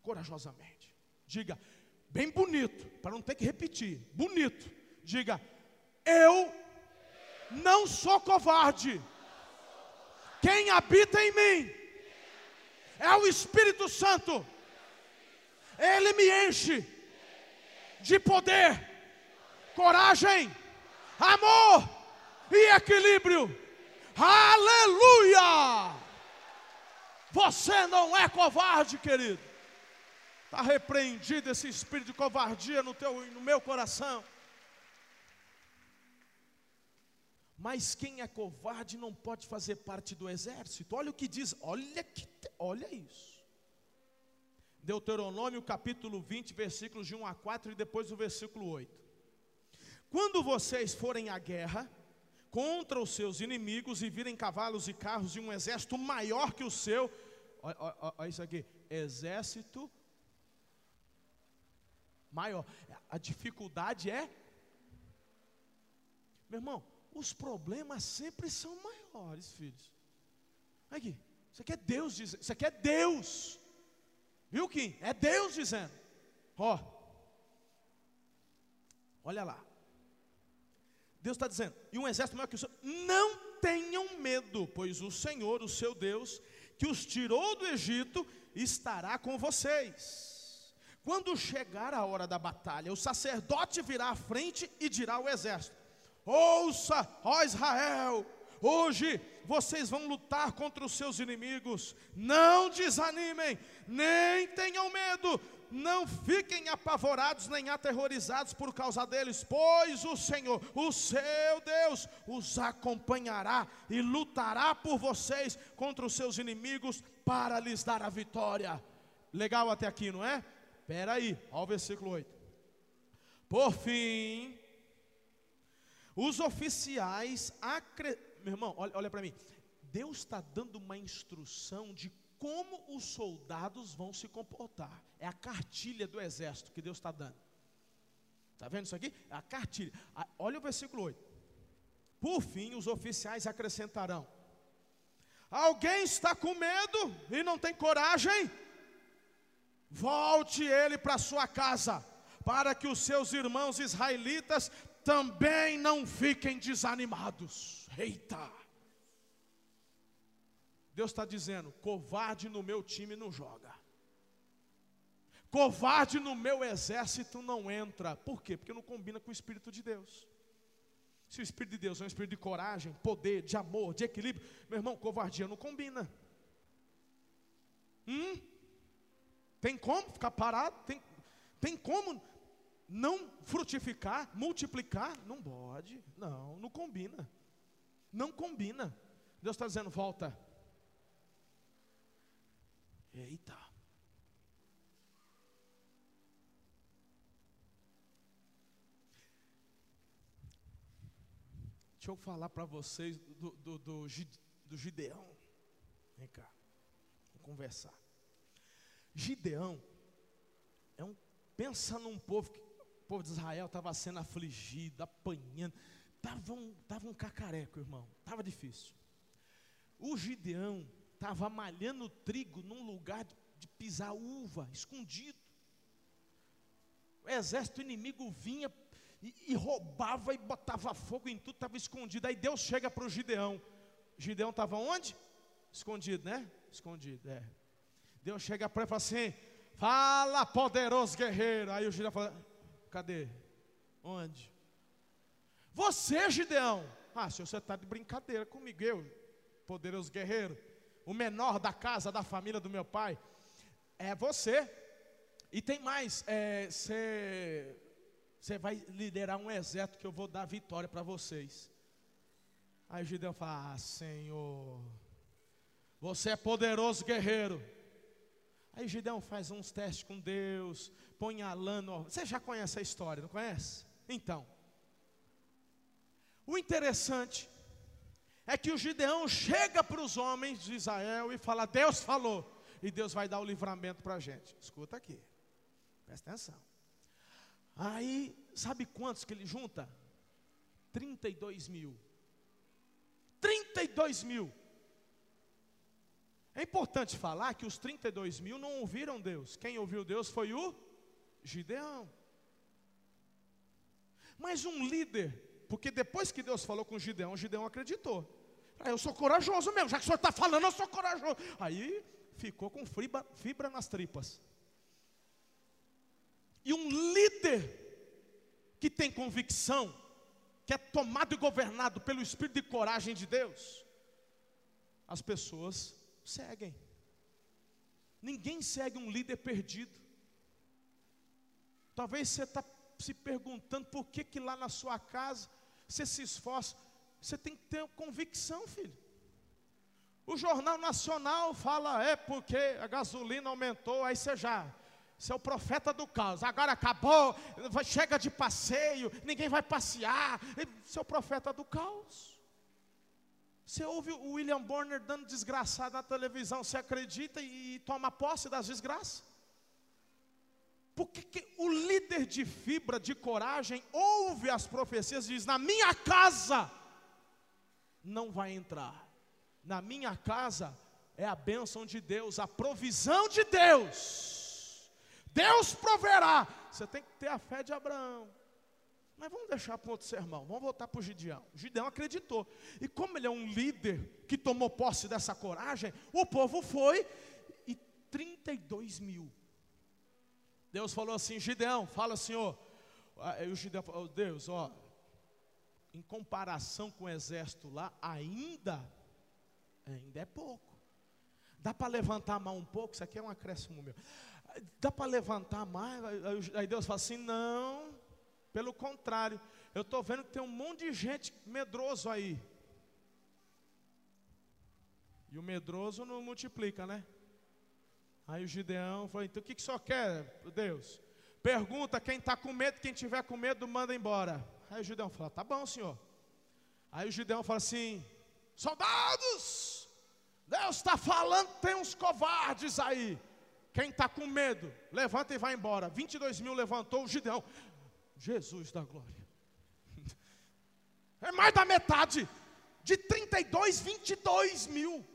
Corajosamente. Diga, bem bonito, para não ter que repetir. Bonito. Diga, eu não sou covarde. Quem habita em mim é o Espírito Santo. Ele me enche de poder, coragem, amor e equilíbrio. Aleluia! Você não é covarde, querido. Está repreendido esse espírito de covardia no, teu, no meu coração. Mas quem é covarde não pode fazer parte do exército. Olha o que diz, olha que, olha isso. Deuteronômio capítulo 20, versículos de 1 a 4 e depois o versículo 8. Quando vocês forem à guerra contra os seus inimigos e virem cavalos e carros e um exército maior que o seu, olha, isso aqui, exército maior. A dificuldade é, meu irmão, os problemas sempre são maiores, filhos. Aqui, isso aqui é Deus isso aqui é Deus. Viu, Kim? É Deus dizendo. Ó, olha lá. Deus está dizendo, e um exército maior que o seu, não tenham medo, pois o Senhor, o seu Deus, que os tirou do Egito, estará com vocês. Quando chegar a hora da batalha, o sacerdote virá à frente e dirá ao exército: Ouça, ó Israel, hoje vocês vão lutar contra os seus inimigos. Não desanimem, nem tenham medo, não fiquem apavorados nem aterrorizados por causa deles, pois o Senhor, o seu Deus, os acompanhará e lutará por vocês contra os seus inimigos para lhes dar a vitória. Legal até aqui, não é? Espera aí, ao versículo 8. Por fim, os oficiais, acre... meu irmão, olha, olha para mim. Deus está dando uma instrução de como os soldados vão se comportar. É a cartilha do exército que Deus está dando. Está vendo isso aqui? É a cartilha. Olha o versículo 8. Por fim, os oficiais acrescentarão: Alguém está com medo e não tem coragem? Volte ele para sua casa, para que os seus irmãos israelitas também não fiquem desanimados. Eita! Deus está dizendo: covarde no meu time não joga. Covarde no meu exército não entra. Por quê? Porque não combina com o Espírito de Deus. Se o Espírito de Deus é um espírito de coragem, poder, de amor, de equilíbrio, meu irmão, covardia não combina. Hum? Tem como ficar parado? Tem, tem como não frutificar, multiplicar? Não pode, não, não combina. Não combina. Deus está dizendo: volta. Eita. Deixa eu falar para vocês do, do, do, do Gideão. Vem cá, vamos conversar. Gideão é um pensa num povo que povo de Israel estava sendo afligido, apanhando, estava um, tava um cacareco, irmão, estava difícil. O Gideão estava malhando trigo num lugar de, de pisar uva, escondido. O exército inimigo vinha e, e, roubava e botava fogo em tudo, estava escondido. Aí Deus chega para o Gideão. Gideão estava onde? Escondido, né? Escondido, é. Deus chega para ele e fala assim: Fala, poderoso guerreiro. Aí o Gideão fala: Cadê? Onde? Você, Gideão. Ah, se você está de brincadeira comigo, eu, poderoso guerreiro. o menor da casa, da família do meu pai, é você. E tem mais, você é, vai liderar um exército que eu vou dar vitória para vocês. Aí Gideão fala: ah, Senhor, você é poderoso guerreiro. Aí Gideão faz uns testes com Deus, põe a lã no... Você já conhece a história, não conhece? Então, o interessante é que o Gideão chega para os homens de Israel e fala: Deus falou, e Deus vai dar o livramento para a gente. Escuta aqui, presta atenção. Aí, sabe quantos que ele junta? 32 mil. 32 mil. É importante falar que os 32 mil não ouviram Deus. Quem ouviu Deus foi o Gideão. Mas um líder, porque depois que Deus falou com Gideão, Gideão acreditou. Ah, eu sou corajoso mesmo, já que o senhor está falando, eu sou corajoso. Aí ficou com fibra, fibra nas tripas. E um líder que tem convicção, que é tomado e governado pelo espírito de coragem de Deus, as pessoas seguem. Ninguém segue um líder perdido. Talvez você está se perguntando por que, que lá na sua casa você se esforça. Você tem que ter convicção, filho. O Jornal Nacional fala, é porque a gasolina aumentou, aí você já. Você é o profeta do caos. Agora acabou, chega de passeio, ninguém vai passear. Você é o profeta do caos. Você ouve o William Bonner dando desgraçado na televisão, você acredita e toma posse das desgraças? Porque que o líder de fibra, de coragem, ouve as profecias e diz: Na minha casa não vai entrar, na minha casa é a bênção de Deus, a provisão de Deus. Deus proverá. Você tem que ter a fé de Abraão. Mas vamos deixar para outro sermão, vamos voltar para o Gideão. Gideão acreditou. E como ele é um líder que tomou posse dessa coragem, o povo foi e 32 mil. Deus falou assim: Gideão, fala Senhor. Aí o Gideão falou: oh, Deus, ó, em comparação com o exército lá, ainda, ainda é pouco. Dá para levantar a mão um pouco? Isso aqui é um acréscimo meu. Dá para levantar mais? Aí Deus fala assim: não pelo contrário, eu estou vendo que tem um monte de gente medroso aí. E o medroso não multiplica, né? Aí o Gideão falou: então o que, que só quer, Deus? Pergunta quem está com medo, quem tiver com medo, manda embora. Aí o Gideão fala: tá bom, senhor. Aí o Gideão fala assim: soldados, Deus está falando, tem uns covardes aí. Quem está com medo, levanta e vai embora. 22 mil levantou o Gideão. Jesus da glória. É mais da metade. De 32, 22 mil.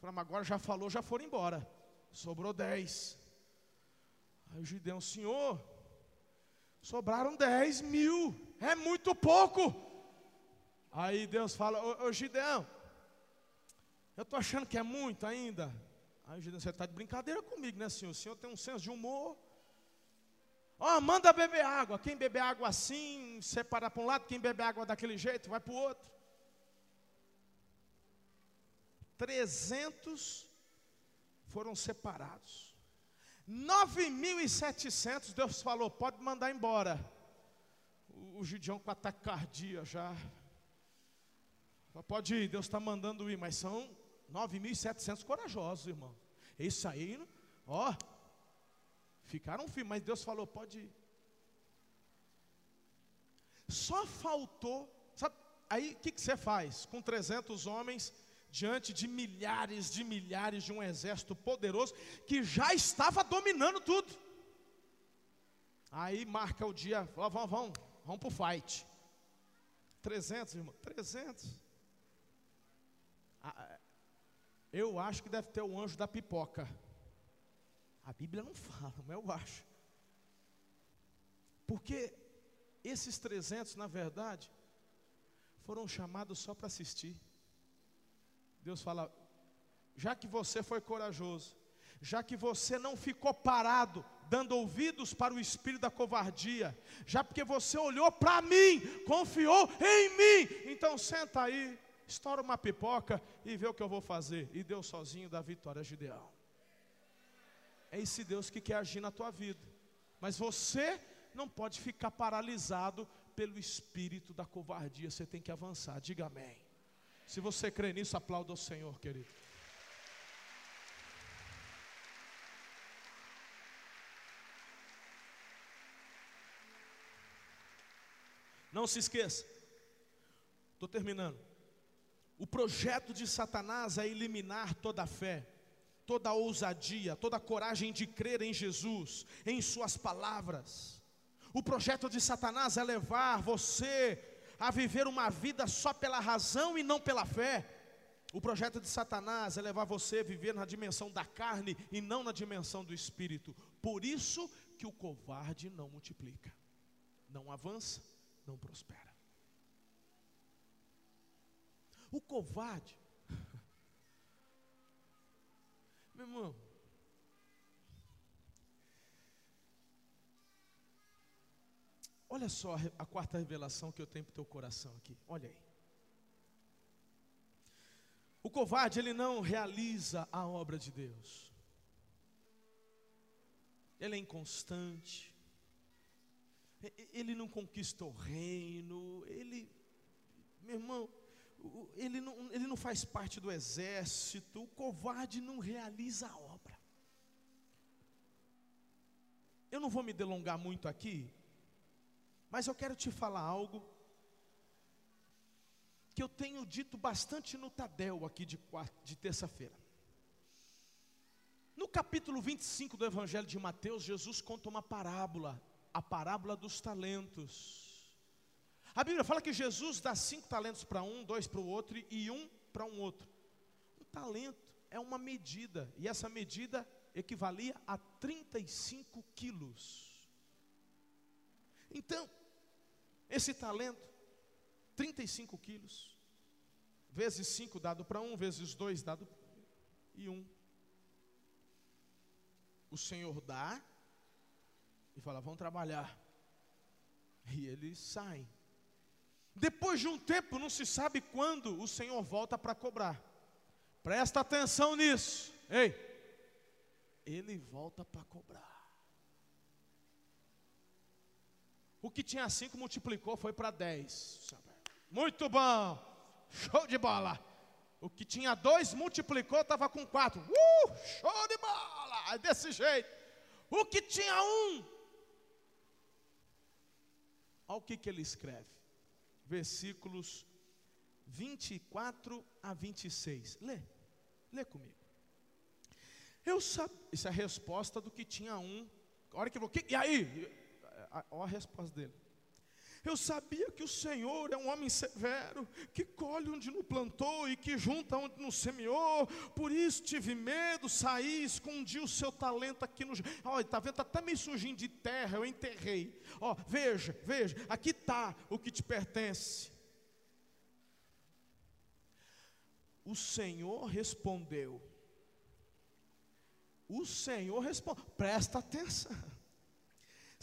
Falamos, agora já falou, já foram embora. Sobrou 10. Aí o Gideão, Senhor, sobraram 10 mil. É muito pouco. Aí Deus fala, ô, ô Gideão, eu estou achando que é muito ainda. Aí o Gideão, você está de brincadeira comigo, né, senhor? O senhor tem um senso de humor. Ó, oh, manda beber água. Quem beber água assim, separa para um lado, quem beber água daquele jeito, vai para o outro. 300 foram separados. 9.700, Deus falou, pode mandar embora. O, o Gideão com ataque cardíaco já. Pode ir, Deus está mandando ir, mas são 9.700 corajosos, irmão. Isso aí, ó, Ficaram firmes, mas Deus falou: pode ir. Só faltou, sabe? Aí o que, que você faz? Com 300 homens, diante de milhares de milhares de um exército poderoso que já estava dominando tudo. Aí marca o dia, vamos, vamos, vamos, vamos para o fight. 300, irmão, 300. Ah, eu acho que deve ter o anjo da pipoca. A Bíblia não fala, mas eu acho. Porque esses 300, na verdade, foram chamados só para assistir. Deus fala: já que você foi corajoso, já que você não ficou parado, dando ouvidos para o espírito da covardia, já porque você olhou para mim, confiou em mim, então senta aí, estoura uma pipoca e vê o que eu vou fazer. E Deus sozinho dá vitória a Gideão. É esse Deus que quer agir na tua vida. Mas você não pode ficar paralisado pelo espírito da covardia. Você tem que avançar. Diga amém. Se você crê nisso, aplauda o Senhor, querido. Não se esqueça, estou terminando. O projeto de Satanás é eliminar toda a fé, toda a ousadia, toda a coragem de crer em Jesus, em Suas palavras. O projeto de Satanás é levar você a viver uma vida só pela razão e não pela fé. O projeto de Satanás é levar você a viver na dimensão da carne e não na dimensão do espírito. Por isso que o covarde não multiplica, não avança não prospera. O covarde, meu irmão, olha só a quarta revelação que eu tenho para o teu coração aqui, olha aí. O covarde, ele não realiza a obra de Deus. Ele é inconstante ele não conquista o reino, ele, meu irmão, ele não, ele não faz parte do exército, o covarde não realiza a obra. Eu não vou me delongar muito aqui, mas eu quero te falar algo que eu tenho dito bastante no Tadel aqui de, de terça-feira. No capítulo 25 do Evangelho de Mateus, Jesus conta uma parábola a parábola dos talentos. A Bíblia fala que Jesus dá cinco talentos para um, dois para o outro e um para um outro. Um talento é uma medida, e essa medida equivalia a 35 quilos. Então, esse talento, 35 quilos, vezes 5 dado para um, vezes 2 dado e um. O Senhor dá, e fala: Vão trabalhar. E eles saem. Depois de um tempo, não se sabe quando o Senhor volta para cobrar. Presta atenção nisso. Ei, ele volta para cobrar. O que tinha cinco multiplicou, foi para dez. Muito bom, show de bola. O que tinha dois multiplicou, estava com quatro. Uh, show de bola, desse jeito. O que tinha um Olha o que, que ele escreve. Versículos 24 a 26. Lê, lê comigo. Eu sabia, isso é a resposta do que tinha um. A hora que eu vou, e aí? Olha a resposta dele. Eu sabia que o Senhor é um homem severo, que colhe onde não plantou e que junta onde não semeou. Por isso tive medo, saí, escondi o seu talento aqui no. Olha, está vendo? Está até meio sujinho de terra, eu enterrei. Ó, veja, veja, aqui está o que te pertence. O Senhor respondeu. O Senhor respondeu. Presta atenção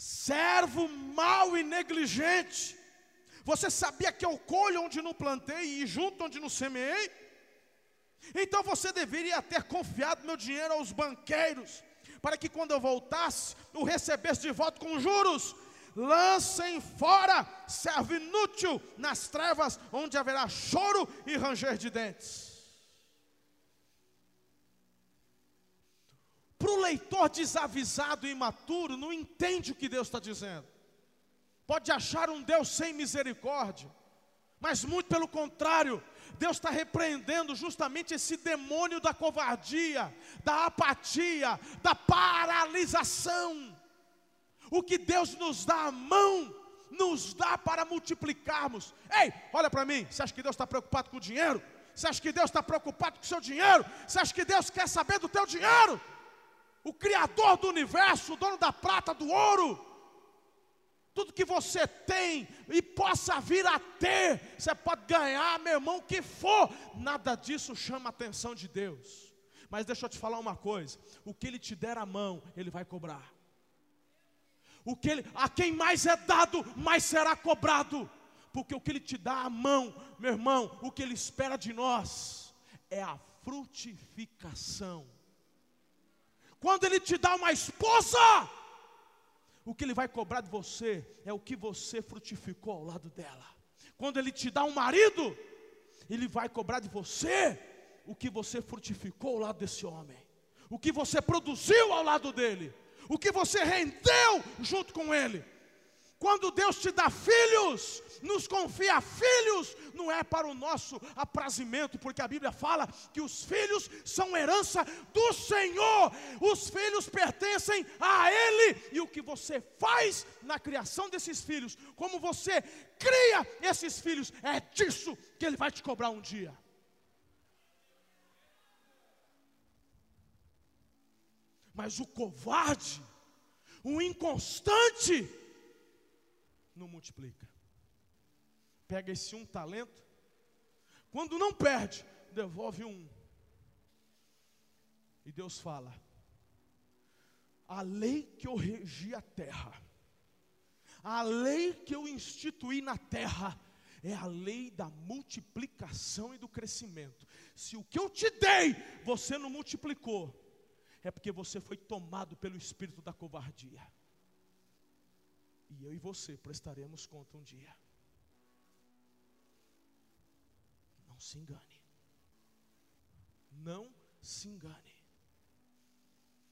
servo mau e negligente. Você sabia que eu colho onde não plantei e junto onde não semeei? Então você deveria ter confiado meu dinheiro aos banqueiros, para que quando eu voltasse, o recebesse de volta com juros. Lancem fora, servo inútil, nas trevas, onde haverá choro e ranger de dentes. Leitor desavisado e imaturo, não entende o que Deus está dizendo. Pode achar um Deus sem misericórdia, mas muito pelo contrário, Deus está repreendendo justamente esse demônio da covardia, da apatia, da paralisação. O que Deus nos dá a mão, nos dá para multiplicarmos. Ei, olha para mim, você acha que Deus está preocupado com o dinheiro? Você acha que Deus está preocupado com o seu dinheiro? Você acha que Deus quer saber do teu dinheiro? O Criador do universo, o dono da prata, do ouro, tudo que você tem e possa vir a ter, você pode ganhar, meu irmão, o que for, nada disso chama a atenção de Deus. Mas deixa eu te falar uma coisa: o que Ele te der a mão, Ele vai cobrar. O que ele, a quem mais é dado, mais será cobrado. porque o que Ele te dá à mão, meu irmão, o que Ele espera de nós é a frutificação. Quando Ele te dá uma esposa, o que Ele vai cobrar de você é o que você frutificou ao lado dela. Quando Ele te dá um marido, Ele vai cobrar de você o que você frutificou ao lado desse homem, o que você produziu ao lado dele, o que você rendeu junto com ele. Quando Deus te dá filhos, nos confia filhos, não é para o nosso aprazimento, porque a Bíblia fala que os filhos são herança do Senhor, os filhos pertencem a Ele, e o que você faz na criação desses filhos, como você cria esses filhos, é disso que Ele vai te cobrar um dia. Mas o covarde, o inconstante, não multiplica. Pega esse um talento, quando não perde, devolve um. E Deus fala: a lei que eu regi a terra, a lei que eu instituí na terra, é a lei da multiplicação e do crescimento. Se o que eu te dei, você não multiplicou, é porque você foi tomado pelo espírito da covardia. E eu e você prestaremos conta um dia. Não se engane. Não se engane.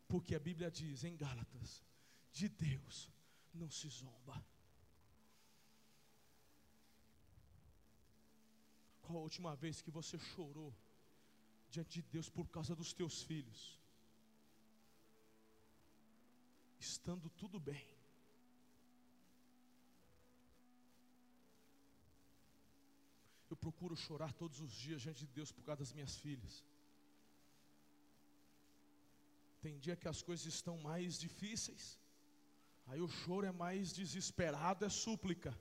Porque a Bíblia diz em Gálatas: de Deus não se zomba. Qual a última vez que você chorou diante de Deus por causa dos teus filhos? Estando tudo bem. Procuro chorar todos os dias diante de Deus por causa das minhas filhas. Tem dia que as coisas estão mais difíceis. Aí o choro é mais desesperado, é súplica.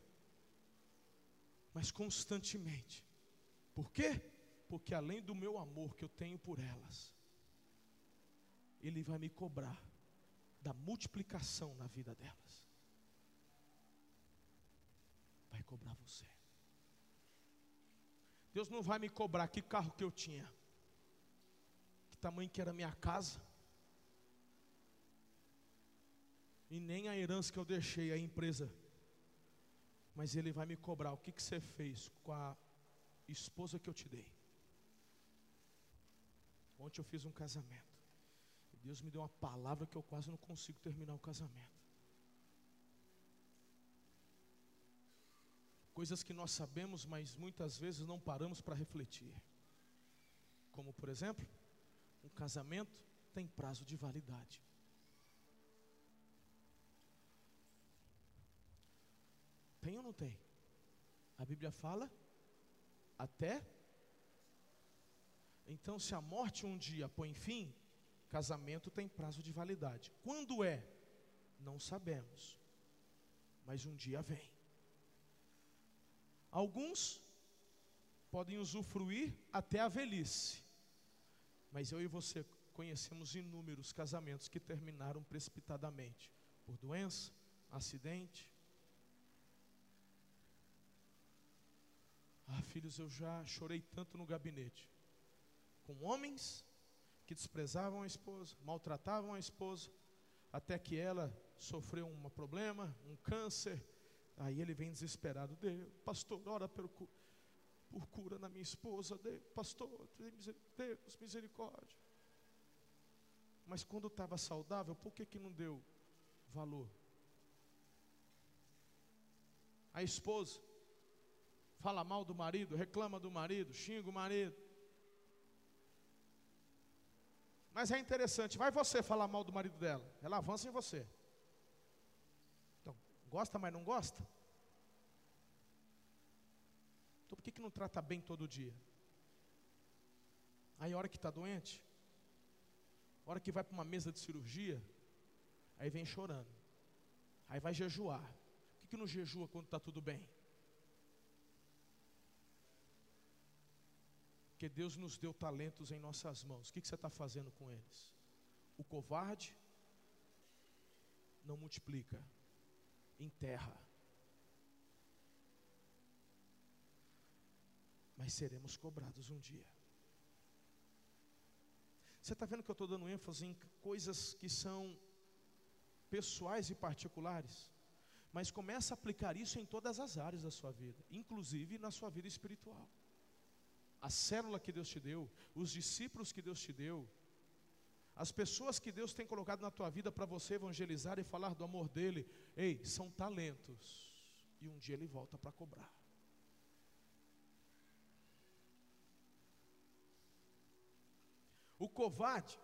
Mas constantemente. Por quê? Porque além do meu amor que eu tenho por elas, Ele vai me cobrar da multiplicação na vida delas. Vai cobrar você. Deus não vai me cobrar que carro que eu tinha, que tamanho que era a minha casa, e nem a herança que eu deixei, a empresa, mas Ele vai me cobrar o que, que você fez com a esposa que eu te dei. Ontem eu fiz um casamento, Deus me deu uma palavra que eu quase não consigo terminar o casamento. Coisas que nós sabemos, mas muitas vezes não paramos para refletir. Como, por exemplo, um casamento tem prazo de validade. Tem ou não tem? A Bíblia fala até. Então, se a morte um dia põe fim, casamento tem prazo de validade. Quando é? Não sabemos. Mas um dia vem. Alguns podem usufruir até a velhice, mas eu e você conhecemos inúmeros casamentos que terminaram precipitadamente por doença, acidente. Ah, filhos, eu já chorei tanto no gabinete com homens que desprezavam a esposa, maltratavam a esposa, até que ela sofreu um problema, um câncer, Aí ele vem desesperado, Deus, pastor, ora por, por cura na minha esposa, Deus, pastor, Deus, misericórdia. Mas quando estava saudável, por que, que não deu valor? A esposa fala mal do marido, reclama do marido, xinga o marido. Mas é interessante, vai você falar mal do marido dela, ela avança em você. Gosta, mas não gosta? Então por que, que não trata bem todo dia? Aí a hora que está doente, a hora que vai para uma mesa de cirurgia, aí vem chorando. Aí vai jejuar. Por que, que não jejua quando está tudo bem? Porque Deus nos deu talentos em nossas mãos. O que, que você está fazendo com eles? O covarde não multiplica, enterra. mas seremos cobrados um dia. Você está vendo que eu estou dando ênfase em coisas que são pessoais e particulares? Mas começa a aplicar isso em todas as áreas da sua vida, inclusive na sua vida espiritual. A célula que Deus te deu, os discípulos que Deus te deu, as pessoas que Deus tem colocado na tua vida para você evangelizar e falar do amor dele, ei, são talentos. E um dia ele volta para cobrar. O covarde,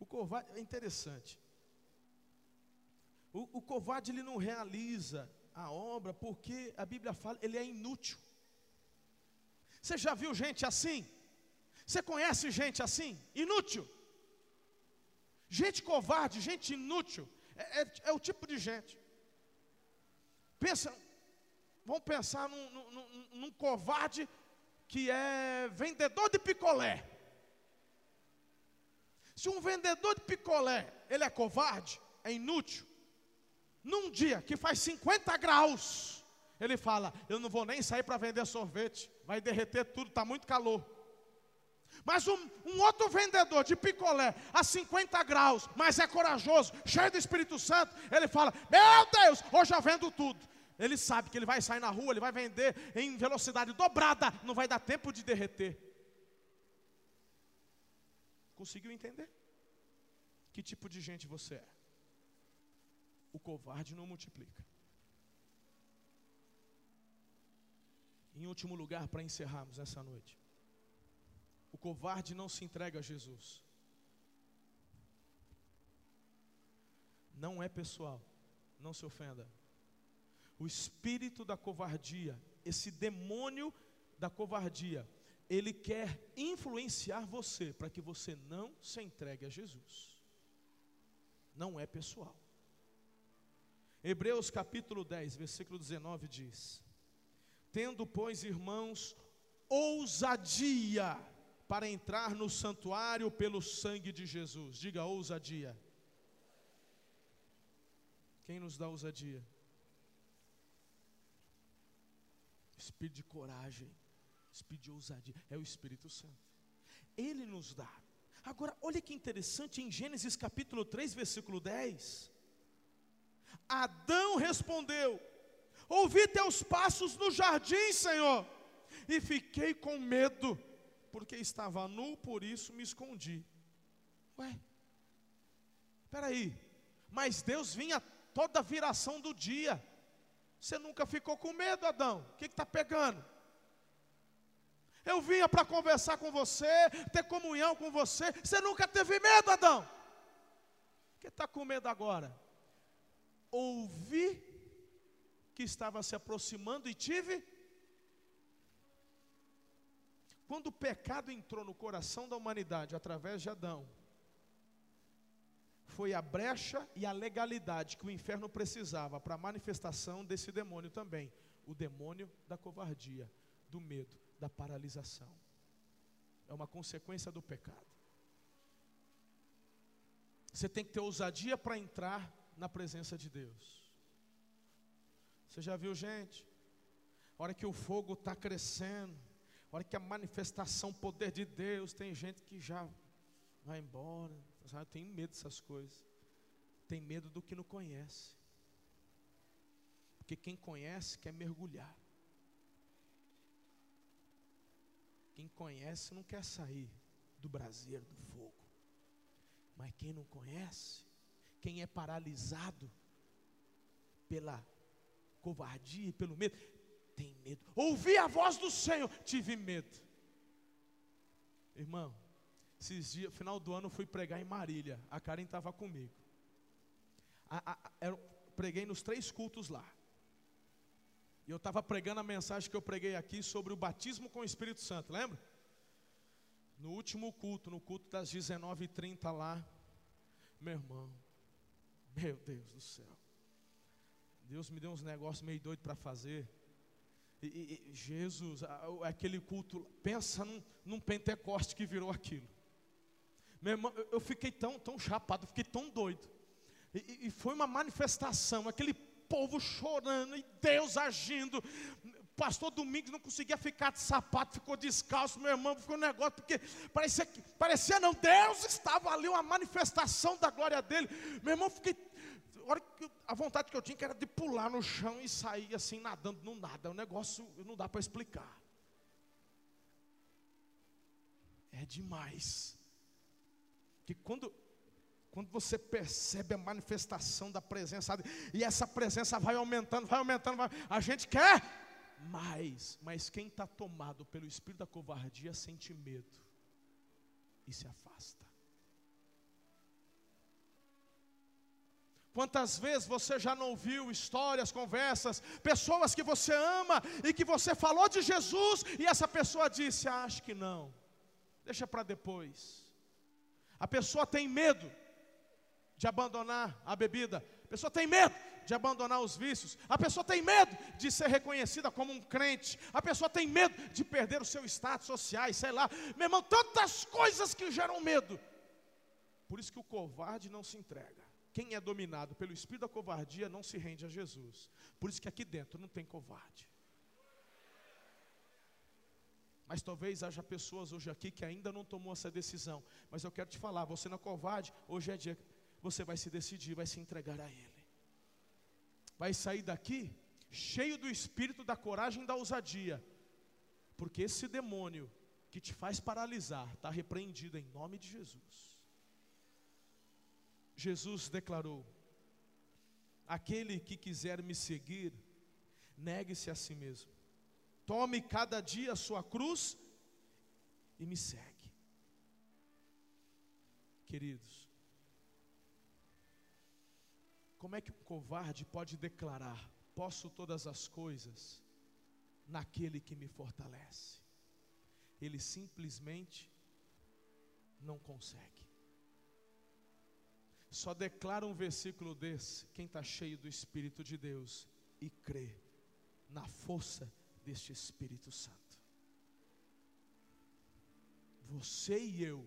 o covarde é interessante. O, o covarde ele não realiza a obra porque a Bíblia fala ele é inútil. Você já viu gente assim? Você conhece gente assim? Inútil. Gente covarde, gente inútil. É, é, é o tipo de gente. Pensa, vamos pensar num, num, num covarde que é vendedor de picolé. Se um vendedor de picolé, ele é covarde, é inútil. Num dia que faz 50 graus, ele fala: Eu não vou nem sair para vender sorvete, vai derreter tudo, está muito calor. Mas um, um, outro vendedor de picolé a 50 graus, mas é corajoso, cheio do Espírito Santo, ele fala: Meu Deus, hoje eu vendo tudo. Ele sabe que ele vai sair na rua, ele vai vender em velocidade dobrada, não vai dar tempo de derreter. Conseguiu entender? Que tipo de gente você é? O covarde não multiplica. Em último lugar, para encerrarmos essa noite. O covarde não se entrega a Jesus. Não é pessoal, não se ofenda. O espírito da covardia, esse demônio da covardia, ele quer influenciar você para que você não se entregue a Jesus. Não é pessoal. Hebreus capítulo 10, versículo 19 diz: Tendo, pois, irmãos, ousadia para entrar no santuário pelo sangue de Jesus. Diga ousadia. Quem nos dá ousadia? Espírito de coragem, espírito de ousadia, é o Espírito Santo. Ele nos dá. Agora, olha que interessante em Gênesis capítulo 3, versículo 10. Adão respondeu: Ouvi teus passos no jardim, Senhor, e fiquei com medo porque estava nu, por isso me escondi. Ué, espera aí, mas Deus vinha toda a viração do dia. Você nunca ficou com medo, Adão? O que está pegando? Eu vinha para conversar com você, ter comunhão com você. Você nunca teve medo, Adão? O que está com medo agora? Ouvi que estava se aproximando e tive quando o pecado entrou no coração da humanidade através de Adão, foi a brecha e a legalidade que o inferno precisava para a manifestação desse demônio também o demônio da covardia, do medo, da paralisação. É uma consequência do pecado. Você tem que ter ousadia para entrar na presença de Deus. Você já viu gente? A hora que o fogo está crescendo, hora que a manifestação, poder de Deus, tem gente que já vai embora. Sabe? Tem medo dessas coisas. Tem medo do que não conhece. Porque quem conhece quer mergulhar. Quem conhece não quer sair do braseiro, do fogo. Mas quem não conhece, quem é paralisado pela covardia e pelo medo, tem medo. Ouvi a voz do Senhor, tive medo. Irmão, esses dias, final do ano, eu fui pregar em Marília. A Karen estava comigo. A, a, eu preguei nos três cultos lá. E eu estava pregando a mensagem que eu preguei aqui sobre o batismo com o Espírito Santo, lembra? No último culto, no culto das 19h30 lá, meu irmão, meu Deus do céu. Deus me deu uns negócios meio doido para fazer. E, e, Jesus, aquele culto, pensa num, num Pentecoste que virou aquilo. Meu irmão, eu fiquei tão, tão chapado, fiquei tão doido. E, e, foi uma manifestação, aquele povo chorando e Deus agindo, pastor Domingos não conseguia ficar de sapato, ficou descalço, meu irmão, ficou um negócio, porque parecia parecia não, Deus estava ali, uma manifestação da glória dele. Meu irmão, fiquei, a vontade que eu tinha que era de pular no chão e sair assim, nadando no nada. O negócio não dá para explicar. É demais. Que quando quando você percebe a manifestação da presença, e essa presença vai aumentando, vai aumentando, vai, a gente quer mais, mas quem está tomado pelo espírito da covardia sente medo e se afasta. Quantas vezes você já não ouviu histórias, conversas, pessoas que você ama e que você falou de Jesus e essa pessoa disse: ah, Acho que não, deixa para depois. A pessoa tem medo de abandonar a bebida, a pessoa tem medo de abandonar os vícios, a pessoa tem medo de ser reconhecida como um crente, a pessoa tem medo de perder o seu status social, sei lá, meu irmão, tantas coisas que geram medo. Por isso que o covarde não se entrega. Quem é dominado pelo espírito da covardia não se rende a Jesus. Por isso que aqui dentro não tem covarde. Mas talvez haja pessoas hoje aqui que ainda não tomou essa decisão. Mas eu quero te falar, você não é covarde, hoje é dia você vai se decidir, vai se entregar a Ele. Vai sair daqui cheio do espírito da coragem e da ousadia, porque esse demônio que te faz paralisar está repreendido em nome de Jesus. Jesus declarou: Aquele que quiser me seguir, negue-se a si mesmo, tome cada dia a sua cruz e me segue. Queridos, como é que um covarde pode declarar: Posso todas as coisas naquele que me fortalece? Ele simplesmente não consegue. Só declara um versículo desse quem está cheio do Espírito de Deus e crê na força deste Espírito Santo. Você e eu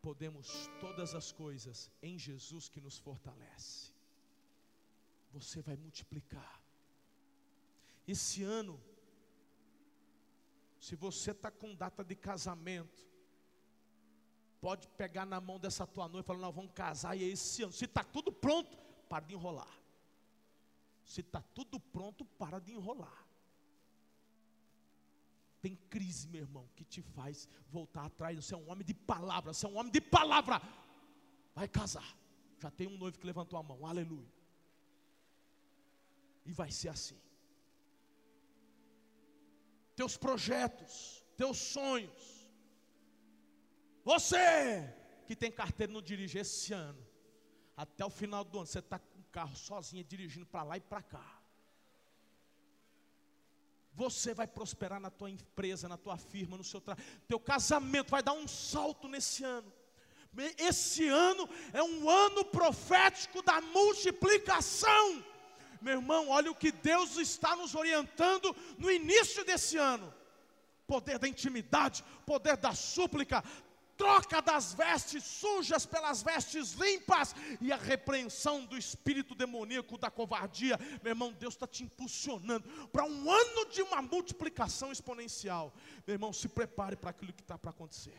podemos todas as coisas em Jesus que nos fortalece. Você vai multiplicar. Esse ano, se você está com data de casamento, pode pegar na mão dessa tua noiva e falar: Nós vamos casar e é esse ano. Se está tudo pronto, para de enrolar. Se está tudo pronto, para de enrolar. Tem crise, meu irmão, que te faz voltar atrás. Você é um homem de palavra, você é um homem de palavra. Vai casar. Já tem um noivo que levantou a mão, aleluia. E vai ser assim. Teus projetos, teus sonhos. Você que tem carteira não dirige esse ano. Até o final do ano, você está com o carro sozinho, dirigindo para lá e para cá. Você vai prosperar na tua empresa, na tua firma, no seu trabalho. Teu casamento vai dar um salto nesse ano. Esse ano é um ano profético da multiplicação. Meu irmão, olha o que Deus está nos orientando no início desse ano. Poder da intimidade, poder da súplica, troca das vestes sujas pelas vestes limpas e a repreensão do espírito demoníaco da covardia. Meu irmão, Deus está te impulsionando para um ano de uma multiplicação exponencial. Meu irmão, se prepare para aquilo que está para acontecer.